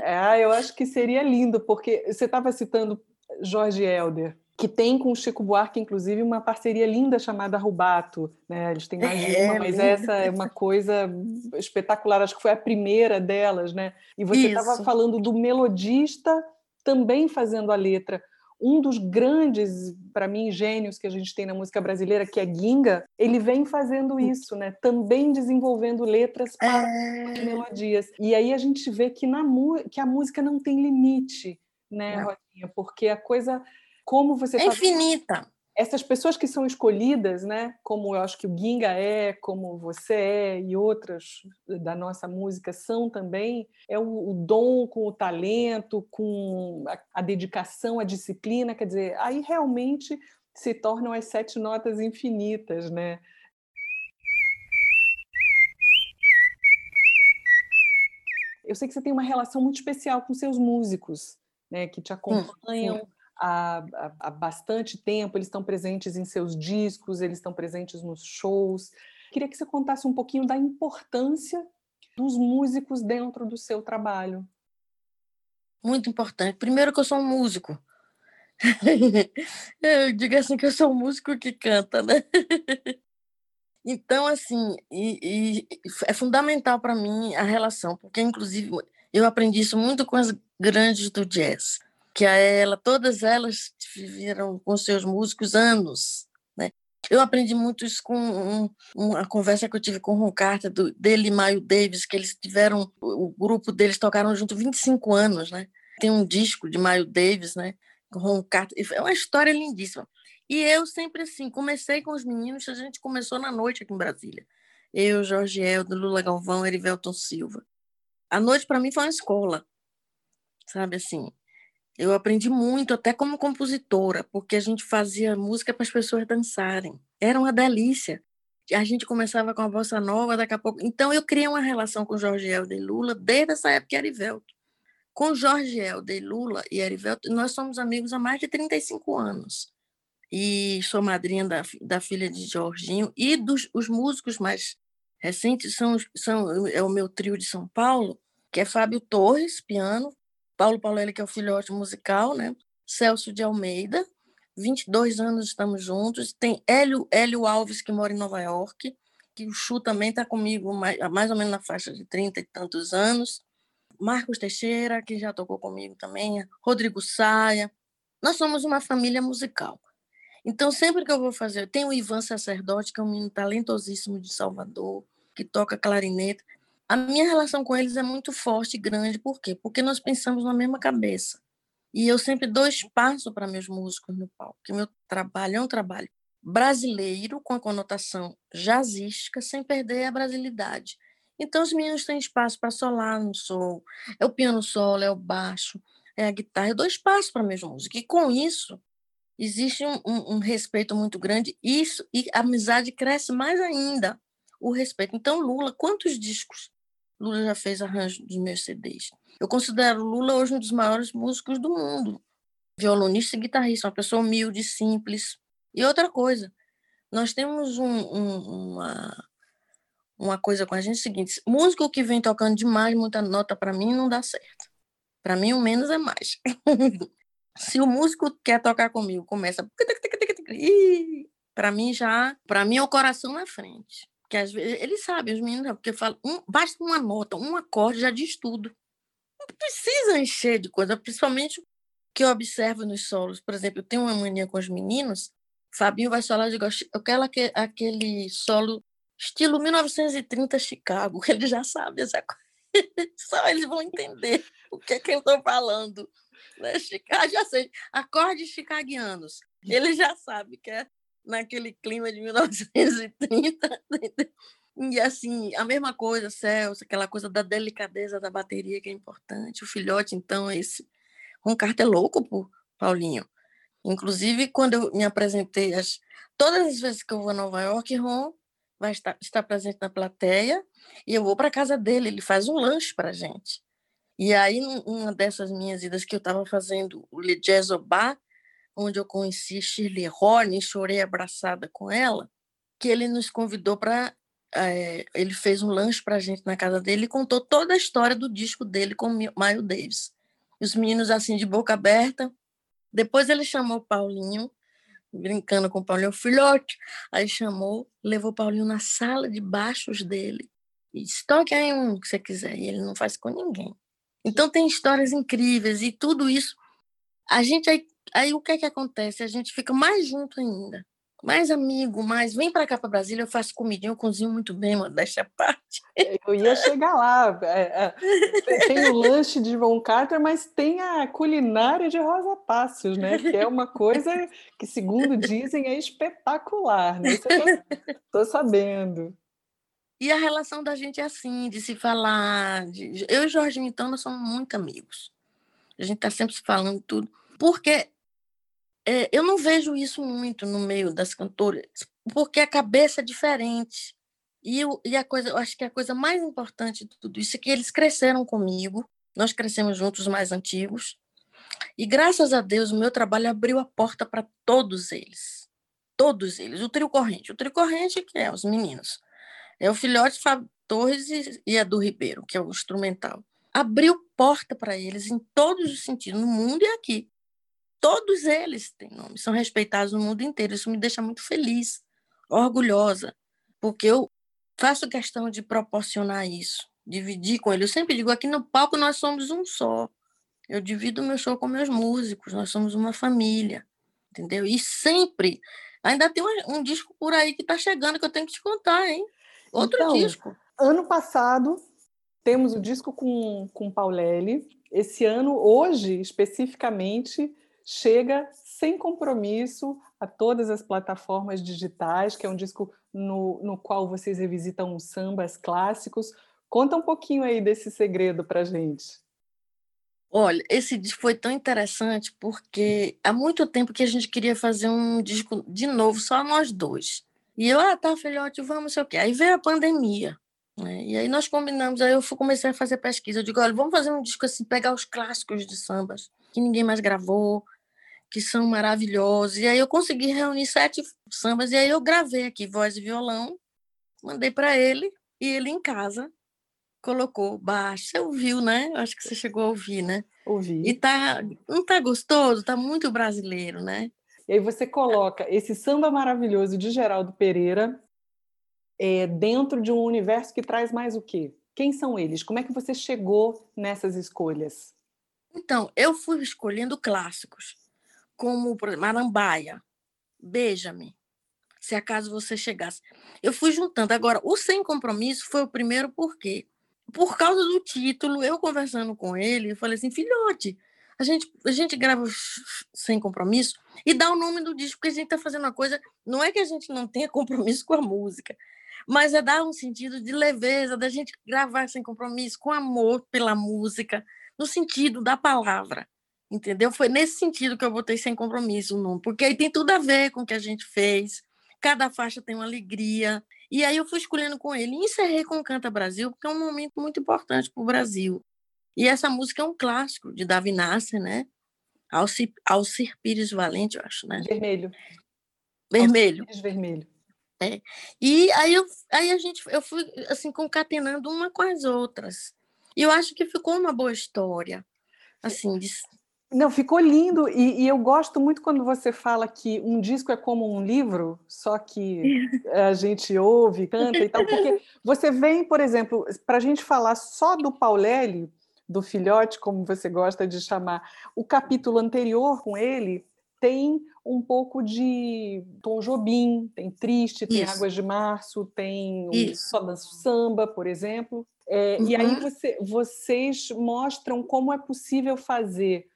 É, eu acho que seria lindo, porque você estava citando Jorge Helder que tem com o Chico Buarque, inclusive, uma parceria linda chamada Rubato. Né? Eles têm mais de é, uma, mas essa é uma coisa espetacular. Acho que foi a primeira delas, né? E você estava falando do melodista também fazendo a letra. Um dos grandes, para mim, gênios que a gente tem na música brasileira, que é Ginga, ele vem fazendo hum. isso, né? Também desenvolvendo letras para é... melodias. E aí a gente vê que, na, que a música não tem limite, né, Rodinha? Porque a coisa como você é tá... Essas pessoas que são escolhidas, né, como eu acho que o Ginga é, como você é e outras da nossa música são também, é o, o dom com o talento, com a, a dedicação, a disciplina, quer dizer, aí realmente se tornam as sete notas infinitas, né? Eu sei que você tem uma relação muito especial com seus músicos, né, que te acompanham, hum, há, há, bastante tempo, eles estão presentes em seus discos, eles estão presentes nos shows. Queria que você contasse um pouquinho da importância dos músicos dentro do seu trabalho. Muito importante. Primeiro que eu sou um músico. eu digo assim que eu sou um músico que canta, né? Então, assim, e, e é fundamental para mim a relação, porque, inclusive, eu aprendi isso muito com as grandes do jazz, que a ela, todas elas viveram com seus músicos anos, né? Eu aprendi muito isso com um, uma conversa que eu tive com o Ron Carter, do, dele e Maio Davis, que eles tiveram, o grupo deles tocaram junto 25 anos, né? Tem um disco de Maio Davis, né? Ron Carter, é uma história lindíssima. E eu sempre assim, comecei com os meninos, a gente começou na noite aqui em Brasília. Eu, Jorge Eldo, Lula Galvão, Erivelton Silva. A noite para mim foi uma escola, sabe assim. Eu aprendi muito, até como compositora, porque a gente fazia música para as pessoas dançarem. Era uma delícia. A gente começava com a bossa nova, daqui a pouco. Então, eu criei uma relação com Jorge Helder e Lula desde essa época, Erivelto. Com Jorge Helder, Lula e Erivelto, nós somos amigos há mais de 35 anos e sou madrinha da, da filha de Jorginho, e dos os músicos mais recentes são, são é o meu trio de São Paulo, que é Fábio Torres, piano, Paulo Paulelli, que é o filhote musical, né? Celso de Almeida, 22 anos estamos juntos, tem Hélio, Hélio Alves, que mora em Nova York, que o Chu também está comigo mais, mais ou menos na faixa de 30 e tantos anos, Marcos Teixeira, que já tocou comigo também, Rodrigo Saia, nós somos uma família musical. Então, sempre que eu vou fazer, tem o Ivan Sacerdote, que é um menino talentosíssimo de Salvador, que toca clarinete. A minha relação com eles é muito forte e grande, por quê? Porque nós pensamos na mesma cabeça. E eu sempre dou espaço para meus músicos no palco, que meu trabalho é um trabalho brasileiro, com a conotação jazzística, sem perder a brasilidade. Então, os meninos têm espaço para solar no sol, é o piano solo, é o baixo, é a guitarra. Eu dou espaço para meus músicos. E com isso, existe um, um, um, respeito muito grande, isso e a amizade cresce mais ainda, o respeito. Então, Lula, quantos discos Lula já fez arranjo dos meus CDs? Eu considero Lula hoje um dos maiores músicos do mundo, violonista e guitarrista, uma pessoa humilde, simples. E outra coisa, nós temos um, uma, uma coisa com a gente é seguinte: músico que vem tocando demais, muita nota para mim, não dá certo. Para mim, o menos é mais. se o músico quer tocar comigo, começa para mim já, para mim é o coração na frente. Que às vezes eles sabem, os meninos, porque falam, um, basta uma nota, um acorde já diz tudo. Não precisa encher de coisa, principalmente que eu observo nos solos. Por exemplo, eu tenho uma mania com os meninos, Fabinho vai solar, eu eu quero aquele, aquele solo estilo 1930 Chicago, que eles já sabem essa coisa. Só eles vão entender o que é que eu estou falando. Né? Chicago, já sei, acordes chicaguianos. Ele já sabe que é naquele clima de 1930. E assim, a mesma coisa, Celso, aquela coisa da delicadeza da bateria que é importante. O filhote, então, é esse. Ron Carter é louco por Paulinho. Inclusive, quando eu me apresentei, as... todas as vezes que eu vou a Nova York, Ron vai estar, estar presente na plateia e eu vou para casa dele, ele faz um lanche para gente. E aí, uma dessas minhas idas que eu estava fazendo o Le Jazz Bar, onde eu conheci Shirley Horn, chorei abraçada com ela, que ele nos convidou para. É, ele fez um lanche para a gente na casa dele e contou toda a história do disco dele com Miles Davis. Os meninos, assim, de boca aberta. Depois ele chamou Paulinho, brincando com o Paulinho, filhote. Aí chamou, levou Paulinho na sala de baixos dele e disse: toque aí um que você quiser. E ele não faz com ninguém. Então tem histórias incríveis e tudo isso. A gente aí, aí o que é que acontece? A gente fica mais junto ainda, mais amigo, mais vem para cá para Brasília, eu faço comidinha, eu cozinho muito bem, modéstia à parte. É, eu ia chegar lá. É, é, tem o lanche de Von Carter, mas tem a culinária de Rosa Passos, né? Que é uma coisa que, segundo dizem, é espetacular. Né? Estou sabendo. E a relação da gente é assim, de se falar. De... Eu e Jorginho, então, nós somos muito amigos. A gente está sempre se falando tudo. Porque é, eu não vejo isso muito no meio das cantoras, porque a cabeça é diferente. E, eu, e a coisa, eu acho que a coisa mais importante de tudo isso é que eles cresceram comigo, nós crescemos juntos, os mais antigos, e graças a Deus o meu trabalho abriu a porta para todos eles. Todos eles. O trio corrente. O trio corrente, que é os meninos. É o filhote Fábio Torres e, e a do Ribeiro, que é o instrumental. Abriu porta para eles em todos os sentidos, no mundo e aqui. Todos eles têm nome, são respeitados no mundo inteiro. Isso me deixa muito feliz, orgulhosa. porque eu faço questão de proporcionar isso, dividir com ele. Eu sempre digo, aqui no palco nós somos um só. Eu divido meu show com meus músicos, nós somos uma família, entendeu? E sempre, ainda tem um, um disco por aí que está chegando que eu tenho que te contar, hein? Outro então, disco. Ano passado, temos o disco com, com Paulelli. Esse ano, hoje, especificamente, chega sem compromisso a todas as plataformas digitais, que é um disco no, no qual vocês revisitam os sambas clássicos. Conta um pouquinho aí desse segredo para gente. Olha, esse disco foi tão interessante porque há muito tempo que a gente queria fazer um disco de novo, só nós dois. E eu, ah, tá, filhote, vamos, sei o quê. Aí veio a pandemia. Né? E aí nós combinamos, aí eu comecei a fazer pesquisa. Eu digo, olha, vamos fazer um disco assim, pegar os clássicos de sambas, que ninguém mais gravou, que são maravilhosos. E aí eu consegui reunir sete sambas, e aí eu gravei aqui voz e violão, mandei para ele, e ele em casa colocou baixo. Você ouviu, né? Acho que você chegou a ouvir, né? Ouvi. E tá, não tá gostoso? Tá muito brasileiro, né? E aí você coloca esse samba maravilhoso de Geraldo Pereira é, dentro de um universo que traz mais o quê? Quem são eles? Como é que você chegou nessas escolhas? Então, eu fui escolhendo clássicos, como, por exemplo, Marambaia, Beija-me, se acaso você chegasse. Eu fui juntando. Agora, o Sem Compromisso foi o primeiro por quê? Por causa do título, eu conversando com ele, eu falei assim, filhote, a gente, a gente grava sem compromisso e dá o nome do disco, porque a gente está fazendo uma coisa. Não é que a gente não tenha compromisso com a música, mas é dar um sentido de leveza, da gente gravar sem compromisso, com amor pela música, no sentido da palavra. Entendeu? Foi nesse sentido que eu botei sem compromisso o nome, porque aí tem tudo a ver com o que a gente fez. Cada faixa tem uma alegria. E aí eu fui escolhendo com ele. E encerrei com o Canta Brasil, porque é um momento muito importante para o Brasil. E essa música é um clássico de Davi Nasser, né? Alcir, Alcir Pires Valente, eu acho, né? Vermelho. Vermelho. Pires Vermelho. É. E aí, eu, aí a gente, eu fui assim concatenando uma com as outras. E eu acho que ficou uma boa história. Assim, de... Não, ficou lindo. E, e, eu gosto muito quando você fala que um disco é como um livro, só que a gente ouve, canta e tal. Porque você vem, por exemplo, para a gente falar só do Paulelli, do filhote, como você gosta de chamar, o capítulo anterior com ele tem um pouco de Tom Jobim, tem Triste, tem Isso. Águas de Março, tem um Só Danço Samba, por exemplo. É, uhum. E aí uhum. você, vocês mostram como é possível fazer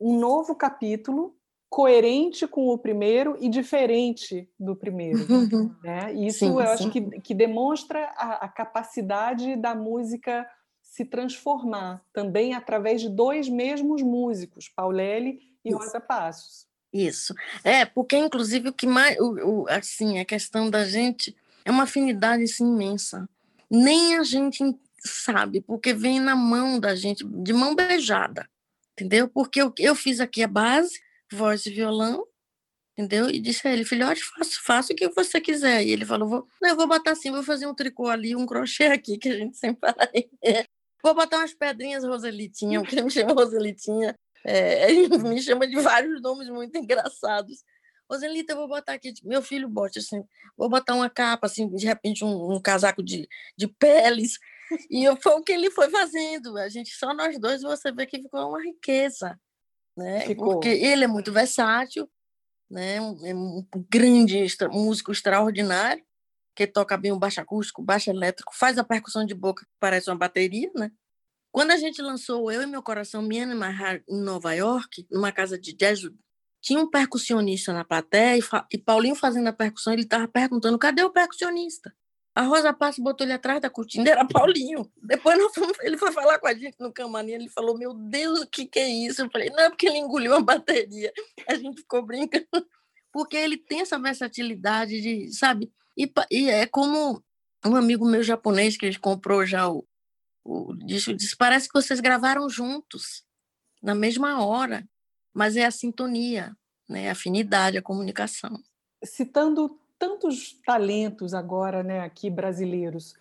um novo capítulo coerente com o primeiro e diferente do primeiro. Né? Isso sim, eu sim. acho que, que demonstra a, a capacidade da música se transformar também através de dois mesmos músicos, Paulelli e Rosa Passos. Isso. É, porque inclusive o que mais o, o, assim, a questão da gente é uma afinidade assim, imensa. Nem a gente sabe, porque vem na mão da gente, de mão beijada. Entendeu? Porque eu, eu fiz aqui a base, voz e violão, entendeu? E disse a ele, filhote, faça, faça o que você quiser. E ele falou, vou, não, eu vou botar assim, vou fazer um tricô ali, um crochê aqui, que a gente sempre fala. Vou botar umas pedrinhas Roselitinha, porque ele me chama Roselitinha. É, ele me chama de vários nomes muito engraçados. Roselita, eu vou botar aqui, meu filho bote assim, vou botar uma capa, assim, de repente um, um casaco de, de peles. E foi o que ele foi fazendo. A gente, só nós dois, você vê que ficou uma riqueza. Né? Ficou. Porque ele é muito versátil, né? um, é um grande extra, músico extraordinário, que toca bem o baixo acústico, baixo elétrico, faz a percussão de boca que parece uma bateria, né? Quando a gente lançou Eu e Meu Coração, Me Heart, em Nova York, numa casa de jazz, tinha um percussionista na plateia e, e Paulinho fazendo a percussão, ele estava perguntando, cadê o percussionista? A Rosa Passos botou ele atrás da cortina, era Paulinho. Depois fomos, ele foi falar com a gente no camarim, ele falou, meu Deus, o que, que é isso? Eu falei, não, é porque ele engoliu a bateria. A gente ficou brincando. Porque ele tem essa versatilidade de, sabe? E, e é como um amigo meu japonês que comprou já o, o disco disse: parece que vocês gravaram juntos, na mesma hora, mas é a sintonia, né? a afinidade, a comunicação. Citando tantos talentos agora né, aqui brasileiros,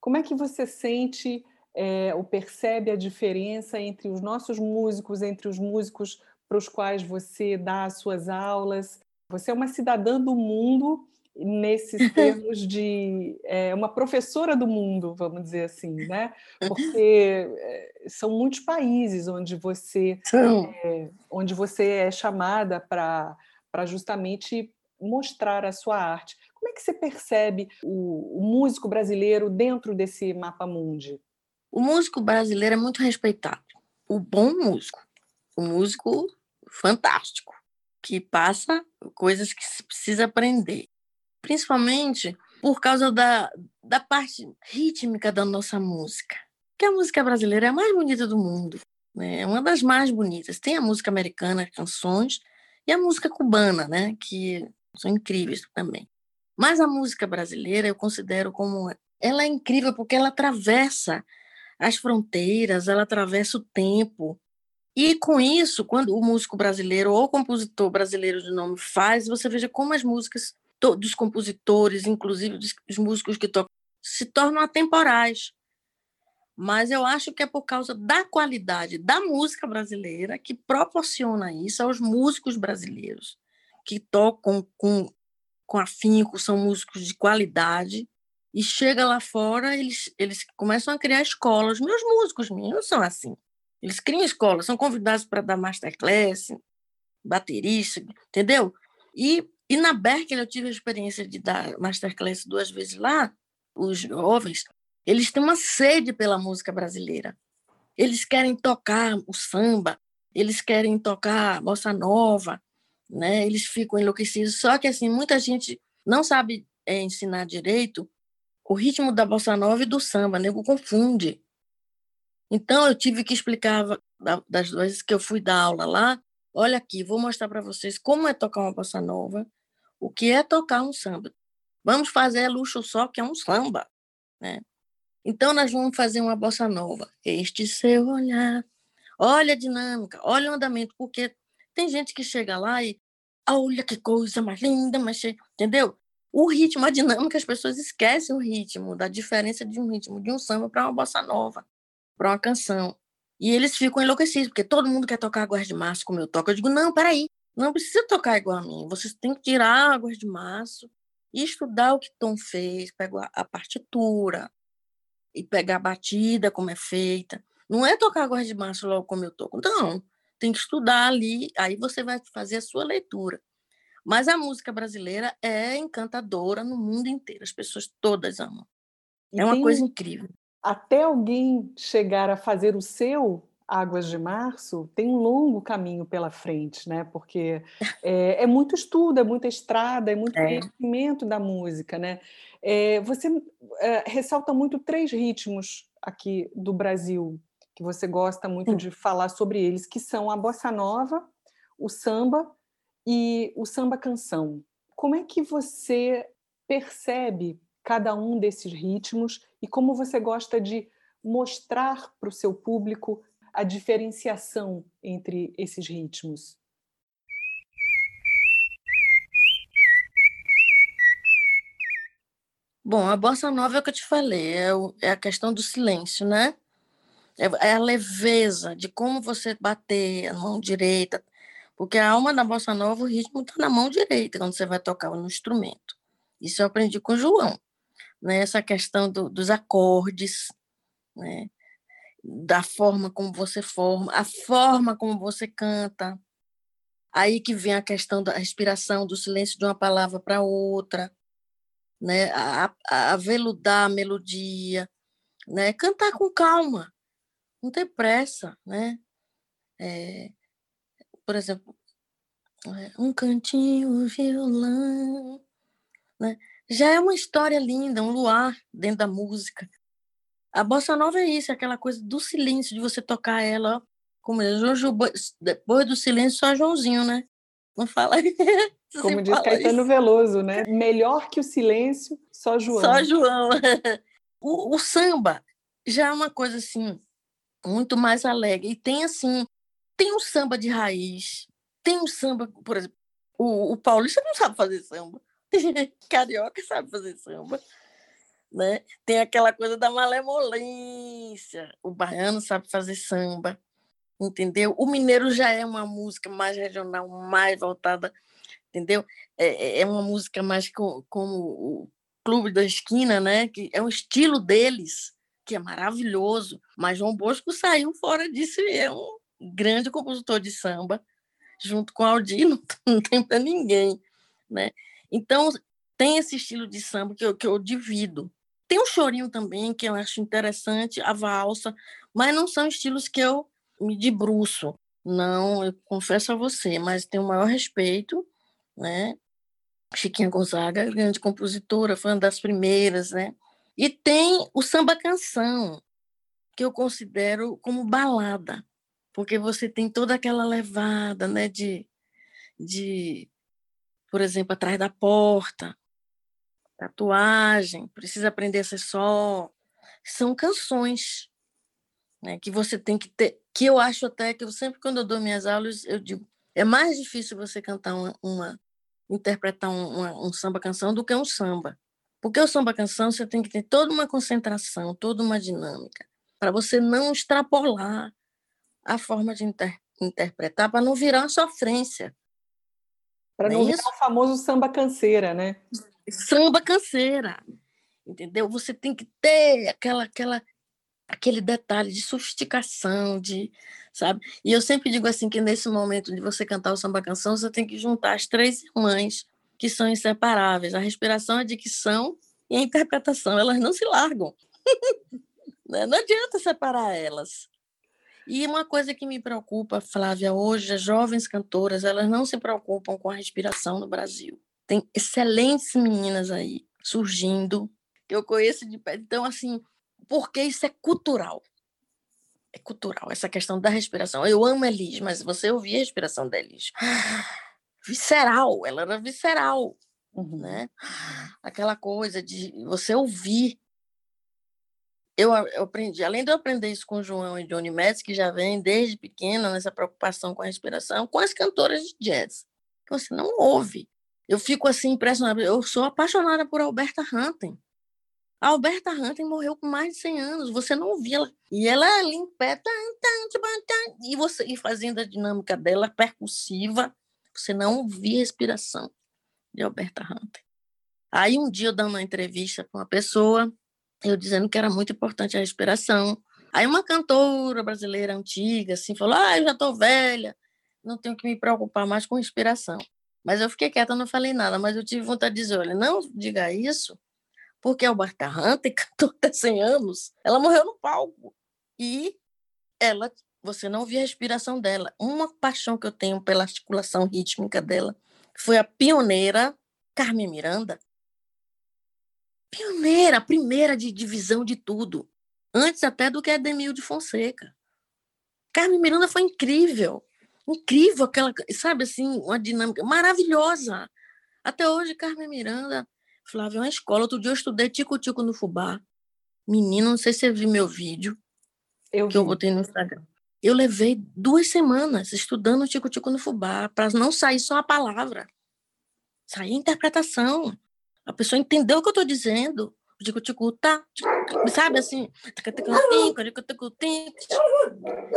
como é que você sente é, ou percebe a diferença entre os nossos músicos, entre os músicos para os quais você dá as suas aulas? Você é uma cidadã do mundo nesses termos de é, uma professora do mundo, vamos dizer assim, né? Porque é, são muitos países onde você é, onde você é chamada para para justamente mostrar a sua arte. Como é que você percebe o, o músico brasileiro dentro desse mapa mundi? O músico brasileiro é muito respeitado. O bom músico, o músico fantástico, que passa coisas que se precisa aprender principalmente por causa da, da parte rítmica da nossa música. Que a música brasileira é a mais bonita do mundo, né? é uma das mais bonitas. Tem a música americana, canções, e a música cubana, né? que são incríveis também. Mas a música brasileira eu considero como ela é incrível porque ela atravessa as fronteiras, ela atravessa o tempo. E com isso, quando o músico brasileiro ou o compositor brasileiro de nome faz, você veja como as músicas dos compositores, inclusive dos, músicos que tocam, se tornam atemporais. Mas eu acho que é por causa da qualidade da música brasileira que proporciona isso aos músicos brasileiros, que tocam com, com afinco, são músicos de qualidade, e chega lá fora, eles, eles começam a criar escolas. Meus músicos meus são assim. Eles criam escolas, são convidados para dar masterclass, baterista, entendeu? E e na Berkeley eu tive a experiência de dar masterclass duas vezes lá. Os jovens, eles têm uma sede pela música brasileira. Eles querem tocar o samba, eles querem tocar bossa nova, né? Eles ficam enlouquecidos. Só que assim, muita gente não sabe é, ensinar direito o ritmo da bossa nova e do samba, nego confunde. Então eu tive que explicar das vezes que eu fui dar aula lá, olha aqui, vou mostrar para vocês como é tocar uma bossa nova, o que é tocar um samba. Vamos fazer luxo só, que é um samba, né? Então nós vamos fazer uma bossa nova. Este seu olhar, olha a dinâmica, olha o andamento, porque tem gente que chega lá e olha que coisa mais linda, mas entendeu? O ritmo, a dinâmica, as pessoas esquecem o ritmo, da diferença de um ritmo de um samba para uma bossa nova, para uma canção. E eles ficam enlouquecidos, porque todo mundo quer tocar águas de março como eu toco. Eu digo, não, peraí, não precisa tocar igual a mim. Vocês têm que tirar águas de março e estudar o que Tom fez, pegar a partitura e pegar a batida, como é feita. Não é tocar águas de março logo como eu toco. Não, tem que estudar ali, aí você vai fazer a sua leitura. Mas a música brasileira é encantadora no mundo inteiro. As pessoas todas amam. é uma coisa incrível até alguém chegar a fazer o seu Águas de Março, tem um longo caminho pela frente, né? Porque é, é muito estudo, é muita estrada, é muito é. conhecimento da música, né? É, você é, ressalta muito três ritmos aqui do Brasil que você gosta muito de falar sobre eles, que são a bossa nova, o samba e o samba canção. Como é que você percebe cada um desses ritmos e como você gosta de mostrar para o seu público a diferenciação entre esses ritmos? Bom, a bossa nova é o que eu te falei, é, o, é a questão do silêncio, né? É, é, a leveza de como você bater a mão direita, porque a alma da bossa nova, o ritmo está na mão direita quando você vai tocar no instrumento. Isso eu aprendi com o João né, essa questão do, dos acordes, né, da forma como você forma, a forma como você canta. Aí que vem a questão da respiração, do silêncio de uma palavra para outra, né, a, a veludar a melodia, né, cantar com calma, não ter pressa, né? É, por exemplo, é, um cantinho, violão, né? já é uma história linda, um luar dentro da música. A bossa nova é isso, é aquela coisa do silêncio, de você tocar ela, como é, depois do silêncio só Joãozinho, né? Não fala. como diz Caetano isso. Veloso, né? Melhor que o silêncio, só João. Só João. o, o samba já é uma coisa assim muito mais alegre e tem assim, tem um samba de raiz, tem um samba, por exemplo, o, o paulista não sabe fazer samba. Carioca sabe fazer samba. Né? Tem aquela coisa da malemolência. O baiano sabe fazer samba, entendeu? O mineiro já é uma música mais regional, mais voltada entendeu? É, é, é uma música mais como, como o Clube da Esquina, né? Que é um estilo deles que é maravilhoso. Mas João Bosco saiu fora disso e é um grande compositor de samba, junto com Aldir, não, não tem para ninguém, né? Então tem esse estilo de samba que eu, que eu divido. Tem um chorinho também que eu acho interessante, a valsa, mas não são estilos que eu me debruço. Não, eu confesso a você, mas tenho o maior respeito, né? Chiquinha Gonzaga, grande compositora, foi uma das primeiras, né? E tem o samba canção, que eu considero como balada, porque você tem toda aquela levada, né, de, de por exemplo, atrás da porta, tatuagem, precisa aprender a ser só. São canções né, que você tem que ter, que eu acho até que eu sempre quando eu dou minhas aulas, eu digo, é mais difícil você cantar uma, uma interpretar um, uma, um samba canção do que um samba. Porque o samba canção você tem que ter toda uma concentração, toda uma dinâmica, para você não extrapolar a forma de inter interpretar, para não virar uma sofrência. Para não, não virar o famoso samba canseira, né? Samba canseira. Entendeu? Você tem que ter aquela, aquela, aquele detalhe de sofisticação, de, sabe? E eu sempre digo assim que nesse momento de você cantar o samba canção, você tem que juntar as três irmãs que são inseparáveis. A respiração, a dicção e a interpretação, elas não se largam. Né? não adianta separar elas. E uma coisa que me preocupa, Flávia, hoje, as jovens cantoras, elas não se preocupam com a respiração no Brasil. Tem excelentes meninas aí surgindo, que eu conheço de pé. Então, assim, porque isso é cultural. É cultural, essa questão da respiração. Eu amo Elis, mas você ouvia a respiração da Elis visceral, ela era visceral, uhum. né? Aquela coisa de você ouvir. Eu, eu, aprendi, além de eu aprender isso com o João e Johnny Metz, que já vem desde pequena nessa preocupação com a respiração, com as cantoras de jazz, que você não ouve. Eu fico assim impressionada. Eu sou apaixonada por Alberta Hunting. A Alberta Hunting morreu com mais de 100 anos. Você não ouvia ela. E ela ali em pé, e você e fazendo a dinâmica dela percussiva, você não ouvia respiração de Alberta Hunter. Aí um dia eu dando uma entrevista com uma pessoa, eu dizendo que era muito importante a respiração. Aí uma cantora brasileira antiga assim falou: "Ah, eu já estou velha, não tenho que me preocupar mais com respiração". Mas eu fiquei quieta, não falei nada, mas eu tive vontade de dizer, olha, não diga isso, porque Alberta Hunter cantou até 100 anos, ela morreu no palco. E ela você não via a respiração dela. Uma paixão que eu tenho pela articulação rítmica dela foi a pioneira Carmen Miranda. Pioneira, primeira de divisão de tudo. Antes até do que a Demil de Fonseca. Carmen Miranda foi incrível. Incrível aquela, sabe assim, uma dinâmica maravilhosa. Até hoje, Carmen Miranda, Flávia, é uma escola. Outro dia eu estudei tico-tico no fubá. Menino, não sei se você viu meu vídeo. Eu que vi. eu botei no Instagram. Eu levei duas semanas estudando tico-tico no fubá, para não sair só a palavra, sair a interpretação. A pessoa entendeu o que eu estou dizendo. O tico-tico tá, sabe assim?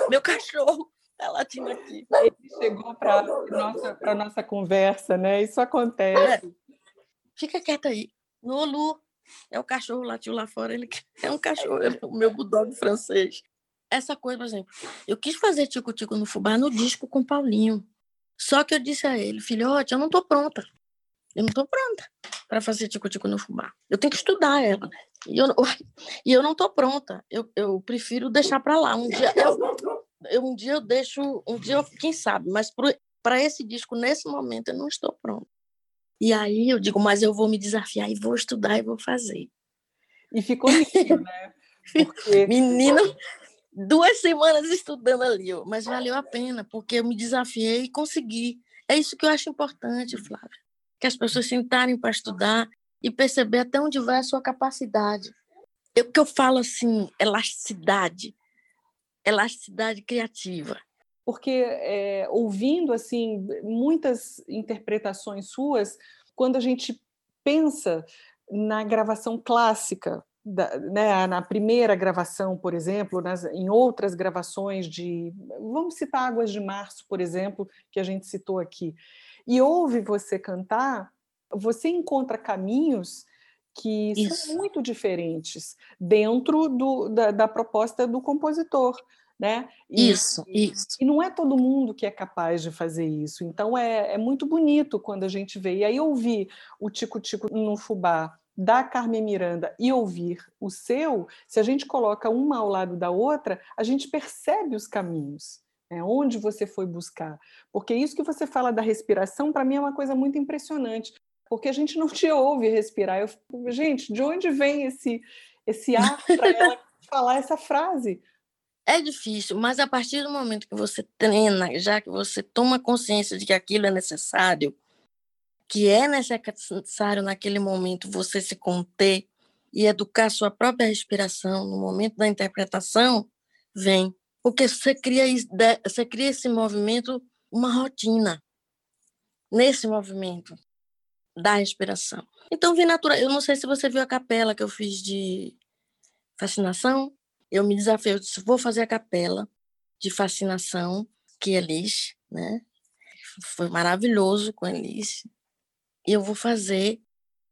Meu cachorro tá latindo aqui. Ele chegou para nossa, a nossa conversa, né? Isso acontece. É. Fica quieta aí. Lulu, é o cachorro latiu lá fora, ele é um cachorro, é o meu bulldog francês essa coisa, por exemplo, eu quis fazer tico-tico no fubá no disco com Paulinho. Só que eu disse a ele, filhote, eu não estou pronta. Eu não estou pronta para fazer tico-tico no fubá. Eu tenho que estudar ela. E eu, e eu não estou pronta. Eu, eu prefiro deixar para lá. Um dia eu, eu, um dia eu deixo, um dia eu, quem sabe, mas para esse disco, nesse momento, eu não estou pronta. E aí eu digo, mas eu vou me desafiar e vou estudar e vou fazer. E ficou lindo, né? Porque... Menina, duas semanas estudando ali, mas valeu a pena, porque eu me desafiei e consegui. É isso que eu acho importante, Flávia. Que as pessoas sentarem para estudar e perceber até onde vai a sua capacidade. Eu que eu falo assim, elasticidade, elasticidade criativa. Porque é, ouvindo assim muitas interpretações suas, quando a gente pensa na gravação clássica, da, né, na primeira gravação, por exemplo, nas, em outras gravações de. Vamos citar Águas de Março, por exemplo, que a gente citou aqui. e ouve você cantar, você encontra caminhos que Isso. são muito diferentes dentro do, da, da proposta do compositor né? E, isso, isso. E não é todo mundo que é capaz de fazer isso. Então é, é muito bonito quando a gente vê. E aí ouvir o Tico-Tico no Fubá da Carmen Miranda e ouvir o seu, se a gente coloca uma ao lado da outra, a gente percebe os caminhos. É onde você foi buscar. Porque isso que você fala da respiração, para mim, é uma coisa muito impressionante. Porque a gente não te ouve respirar. Eu, gente, de onde vem esse, esse ar para ela falar essa frase? É difícil, mas a partir do momento que você treina, já que você toma consciência de que aquilo é necessário, que é necessário naquele momento você se conter e educar sua própria respiração no momento da interpretação, vem. Porque você cria, você cria esse movimento, uma rotina, nesse movimento da respiração. Então, vem natural. Eu não sei se você viu a capela que eu fiz de fascinação eu me desafiei, eu disse, vou fazer a capela de fascinação que Elis, né? Foi maravilhoso com Elis. E eu vou fazer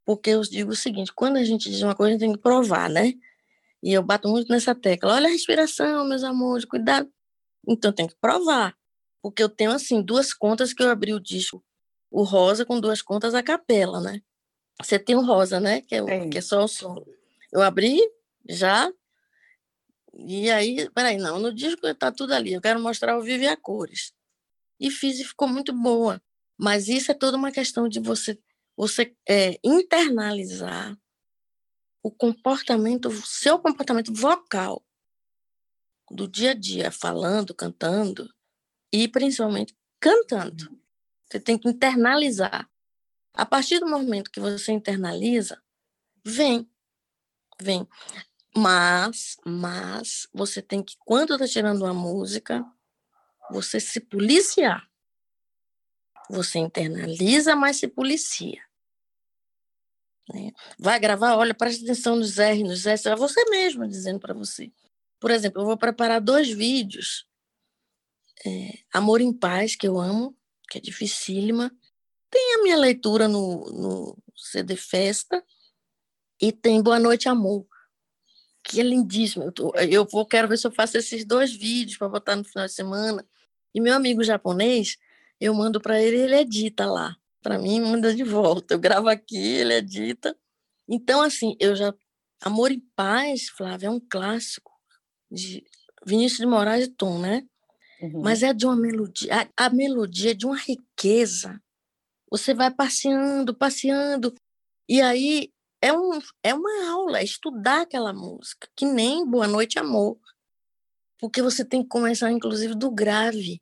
porque eu digo o seguinte, quando a gente diz uma coisa, a gente tem que provar, né? E eu bato muito nessa tecla. Olha a respiração, meus amores, cuidado. Então tem que provar. Porque eu tenho, assim, duas contas que eu abri o disco. O rosa com duas contas a capela, né? Você tem o rosa, né? Que é, o, que é só o som. Eu abri já e aí, peraí, não, no disco está tudo ali, eu quero mostrar o vivo e a cores. E fiz e ficou muito boa. Mas isso é toda uma questão de você, você é, internalizar o comportamento, o seu comportamento vocal do dia a dia, falando, cantando e principalmente cantando. Você tem que internalizar. A partir do momento que você internaliza, vem, vem. Mas, mas você tem que, quando está tirando uma música, você se policiar. Você internaliza, mas se policia. Né? Vai gravar, olha, preste atenção nos R, nos S, é você mesmo dizendo para você. Por exemplo, eu vou preparar dois vídeos. É, Amor em Paz, que eu amo, que é dificílima. Tem a minha leitura no, no CD Festa. E tem Boa Noite, Amor que é lindíssimo. Eu, tô, eu vou, quero ver se eu faço esses dois vídeos para botar no final de semana. E meu amigo japonês, eu mando para ele, ele edita lá. Para mim, manda de volta. Eu gravo aqui, ele edita. Então, assim, eu já. Amor e Paz, Flávia, é um clássico de Vinícius de Moraes e Tom, né? Uhum. Mas é de uma melodia. A, a melodia é de uma riqueza. Você vai passeando, passeando. E aí é, um, é uma aula, é estudar aquela música, que nem Boa Noite Amor. Porque você tem que começar, inclusive, do grave.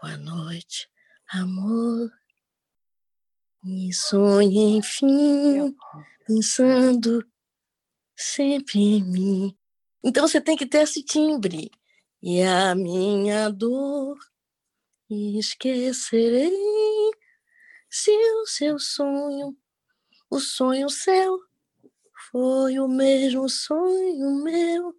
Boa noite, amor. E sonhe, enfim, pensando sempre em mim. Então você tem que ter esse timbre. E a minha dor esquecerei se o seu sonho, o sonho seu foi o mesmo sonho meu.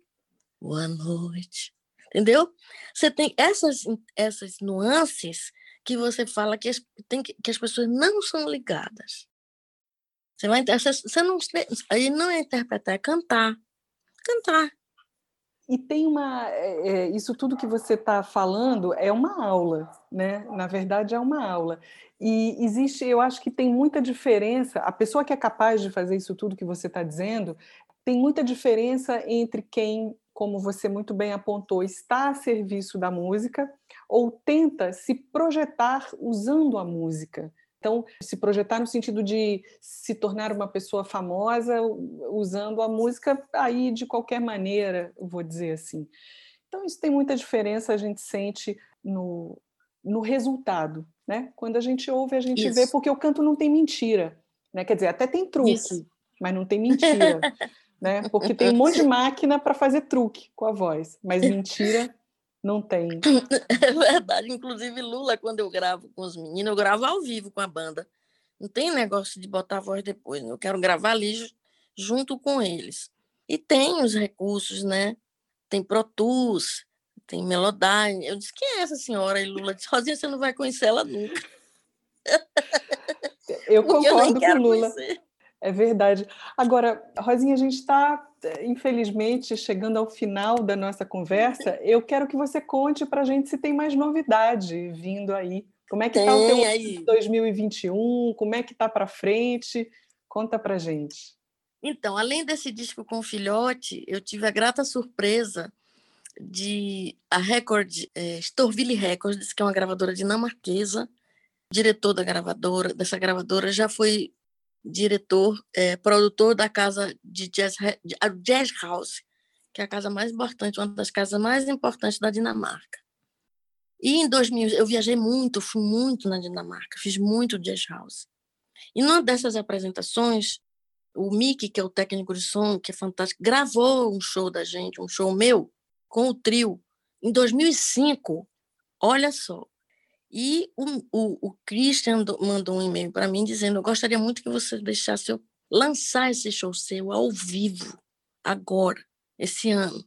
Boa noite. Entendeu? Você tem essas, essas nuances que você fala que as, tem, que as pessoas não são ligadas. Você, vai, você não, aí não é interpretar, é cantar. Cantar. E tem uma. É, é isso tudo que você está falando é uma aula, né? Na verdade, é uma aula. E existe, eu acho que tem muita diferença. A pessoa que é capaz de fazer isso tudo que você está dizendo, tem muita diferença entre quem, como você muito bem apontou, está a serviço da música ou tenta se projetar usando a música. Então, se projetar no sentido de se tornar uma pessoa famosa usando a música aí de qualquer maneira, vou dizer assim. Então, isso tem muita diferença, a gente sente no, no resultado, né? Quando a gente ouve, a gente Isso. vê, porque o canto não tem mentira, né? Quer dizer, até tem truque, Isso. mas não tem mentira, né? Porque tem um monte de máquina para fazer truque com a voz, mas mentira não tem. É verdade. Inclusive, Lula, quando eu gravo com os meninos, eu gravo ao vivo com a banda. Não tem negócio de botar a voz depois, né? eu quero gravar ali junto com eles. E tem os recursos, né? Tem Pro Tools, tem Melodyne. Eu disse, quem é essa senhora? E Lula disse, Rosinha, você não vai conhecer ela nunca. Eu concordo eu com Lula. Conhecer. É verdade. Agora, Rosinha, a gente está, infelizmente, chegando ao final da nossa conversa. Eu quero que você conte para a gente se tem mais novidade vindo aí. Como é que está o teu aí. 2021? Como é que está para frente? Conta para gente. Então, além desse disco com filhote, eu tive a grata surpresa de a Record, é, Storville Records, que é uma gravadora dinamarquesa, diretor da gravadora, dessa gravadora já foi diretor, é, produtor da casa de jazz, Jazz House, que é a casa mais importante, uma das casas mais importantes da Dinamarca. E em 2000 eu viajei muito, fui muito na Dinamarca, fiz muito jazz house. E numa dessas apresentações, o Mickey, que é o técnico de som, que é fantástico, gravou um show da gente, um show meu, com o trio, em 2005. Olha só. E o, o, o Christian mandou um e-mail para mim dizendo: Eu gostaria muito que você deixasse eu lançar esse show seu ao vivo, agora, esse ano.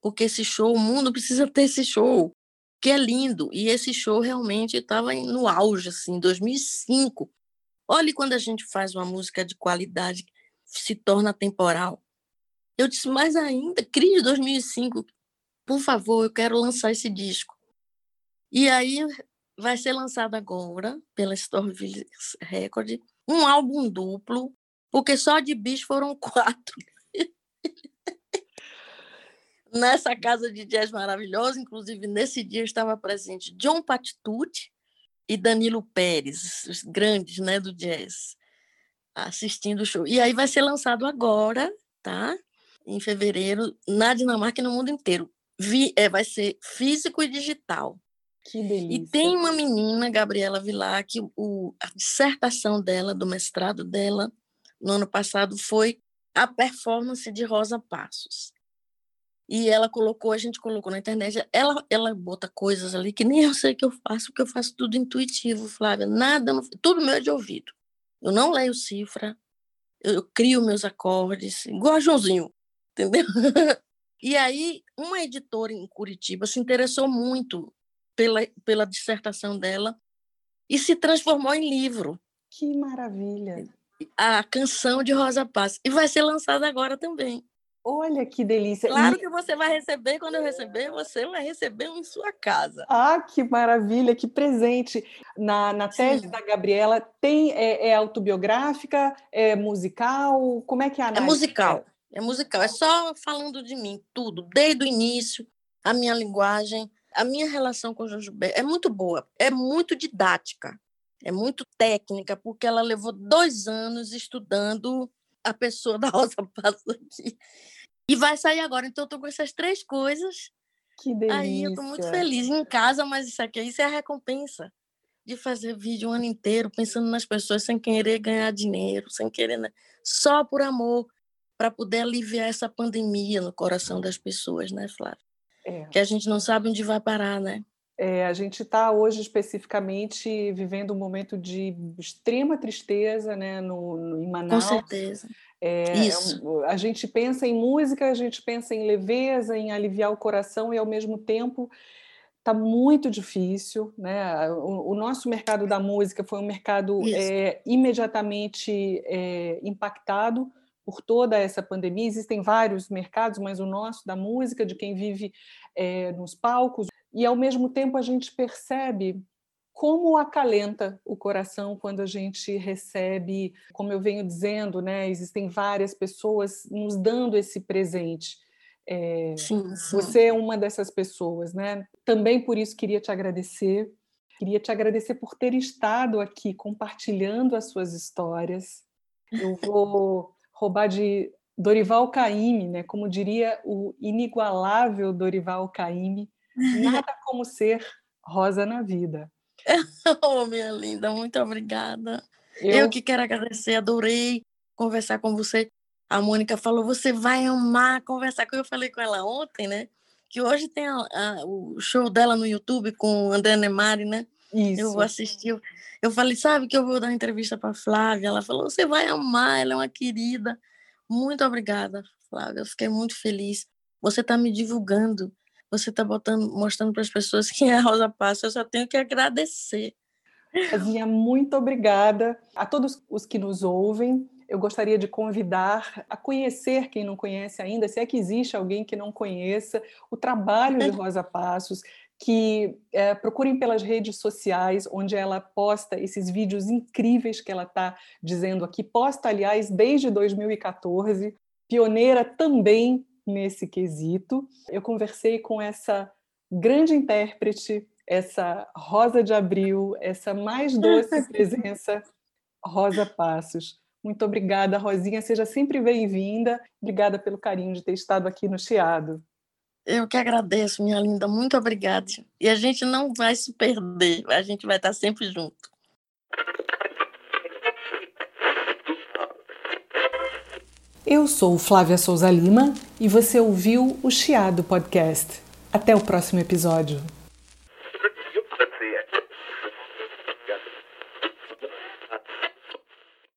Porque esse show, o mundo precisa ter esse show, que é lindo. E esse show realmente estava no auge, assim, em 2005. Olhe quando a gente faz uma música de qualidade, se torna temporal. Eu disse, mais ainda, Cris 2005, por favor, eu quero lançar esse disco. E aí vai ser lançado agora pela Storeville Record um álbum duplo, porque só de bicho foram quatro. Nessa casa de jazz maravilhosa, inclusive nesse dia estava presente John Patitucci e Danilo Pérez, os grandes né, do jazz, assistindo o show. E aí vai ser lançado agora, tá? Em fevereiro, na Dinamarca e no mundo inteiro. Vi, é, vai ser físico e digital. Que delícia. E tem uma menina, Gabriela Vilar, que o, a dissertação dela, do mestrado dela, no ano passado, foi a performance de Rosa Passos. E ela colocou, a gente colocou na internet, ela, ela bota coisas ali que nem eu sei que eu faço, porque eu faço tudo intuitivo, Flávia. Nada, tudo meu é de ouvido. Eu não leio cifra, eu, eu crio meus acordes, igual a Joãozinho, entendeu? e aí, uma editora em Curitiba se interessou muito pela, pela dissertação dela e se transformou em livro. Que maravilha! A canção de Rosa Paz. E vai ser lançada agora também. Olha que delícia. Claro que você vai receber, quando eu receber, você vai receber em sua casa. Ah, que maravilha, que presente. Na, na tese Sim. da Gabriela, tem é, é, autobiográfica, é musical? Como é que é a É musical, é musical. É só falando de mim, tudo, desde o início, a minha linguagem, a minha relação com o João Gilberto é muito boa, é muito didática, é muito técnica, porque ela levou dois anos estudando a pessoa da Rosa Passos aqui. E vai sair agora. Então, eu estou com essas três coisas. Que delícia. Aí eu estou muito feliz em casa, mas isso aqui isso é a recompensa de fazer vídeo o ano inteiro, pensando nas pessoas sem querer ganhar dinheiro, sem querer, né? só por amor, para poder aliviar essa pandemia no coração das pessoas, né, Flávia? É. Que a gente não sabe onde vai parar, né? É, a gente está hoje especificamente vivendo um momento de extrema tristeza né, no, no, em Manaus. Com certeza. É, Isso. a gente pensa em música, a gente pensa em leveza, em aliviar o coração e ao mesmo tempo está muito difícil. Né? O, o, nosso mercado da música foi um mercado é, imediatamente é, impactado por toda essa pandemia. Existem vários mercados, mas o nosso da música, de quem vive é, nos palcos, e ao mesmo tempo a gente percebe como acalenta o coração quando a gente recebe, como eu venho dizendo, né, existem várias pessoas nos dando esse presente. É, sim, sim. Você é uma dessas pessoas, né? Também por isso queria te agradecer. Queria te agradecer por ter estado aqui compartilhando as suas histórias. Eu vou roubar de Dorival Caymmi, né? Como diria o inigualável Dorival Caymmi, nada como ser rosa na vida. oh, minha linda, muito obrigada. Eu... Eu que quero agradecer, adorei conversar com você. A Mônica falou, você vai amar conversar com eu. falei com ela ontem, né? Que hoje tem a, a, o show dela no YouTube com André Nemari, né? Isso. Eu vou assistir. Eu falei, sabe que eu vou dar uma entrevista para Flávia? Ela falou, você vai amar, ela é uma querida. Muito obrigada, Flávia. Eu fiquei muito feliz. Você está me divulgando você está mostrando para as pessoas quem é a Rosa Passos. Eu só tenho que agradecer. Rosinha, muito obrigada. A todos os que nos ouvem, eu gostaria de convidar a conhecer quem não conhece ainda, se é que existe alguém que não conheça, o trabalho de Rosa Passos, que é, procurem pelas redes sociais, onde ela posta esses vídeos incríveis que ela está dizendo aqui. Posta, aliás, desde 2014, pioneira também nesse quesito. Eu conversei com essa grande intérprete, essa Rosa de Abril, essa mais doce presença, Rosa Passos. Muito obrigada, Rosinha. Seja sempre bem-vinda. Obrigada pelo carinho de ter estado aqui no Chiado. Eu que agradeço, minha linda. Muito obrigada. E a gente não vai se perder. A gente vai estar sempre junto. Eu sou Flávia Souza Lima e você ouviu o Chiado Podcast. Até o próximo episódio.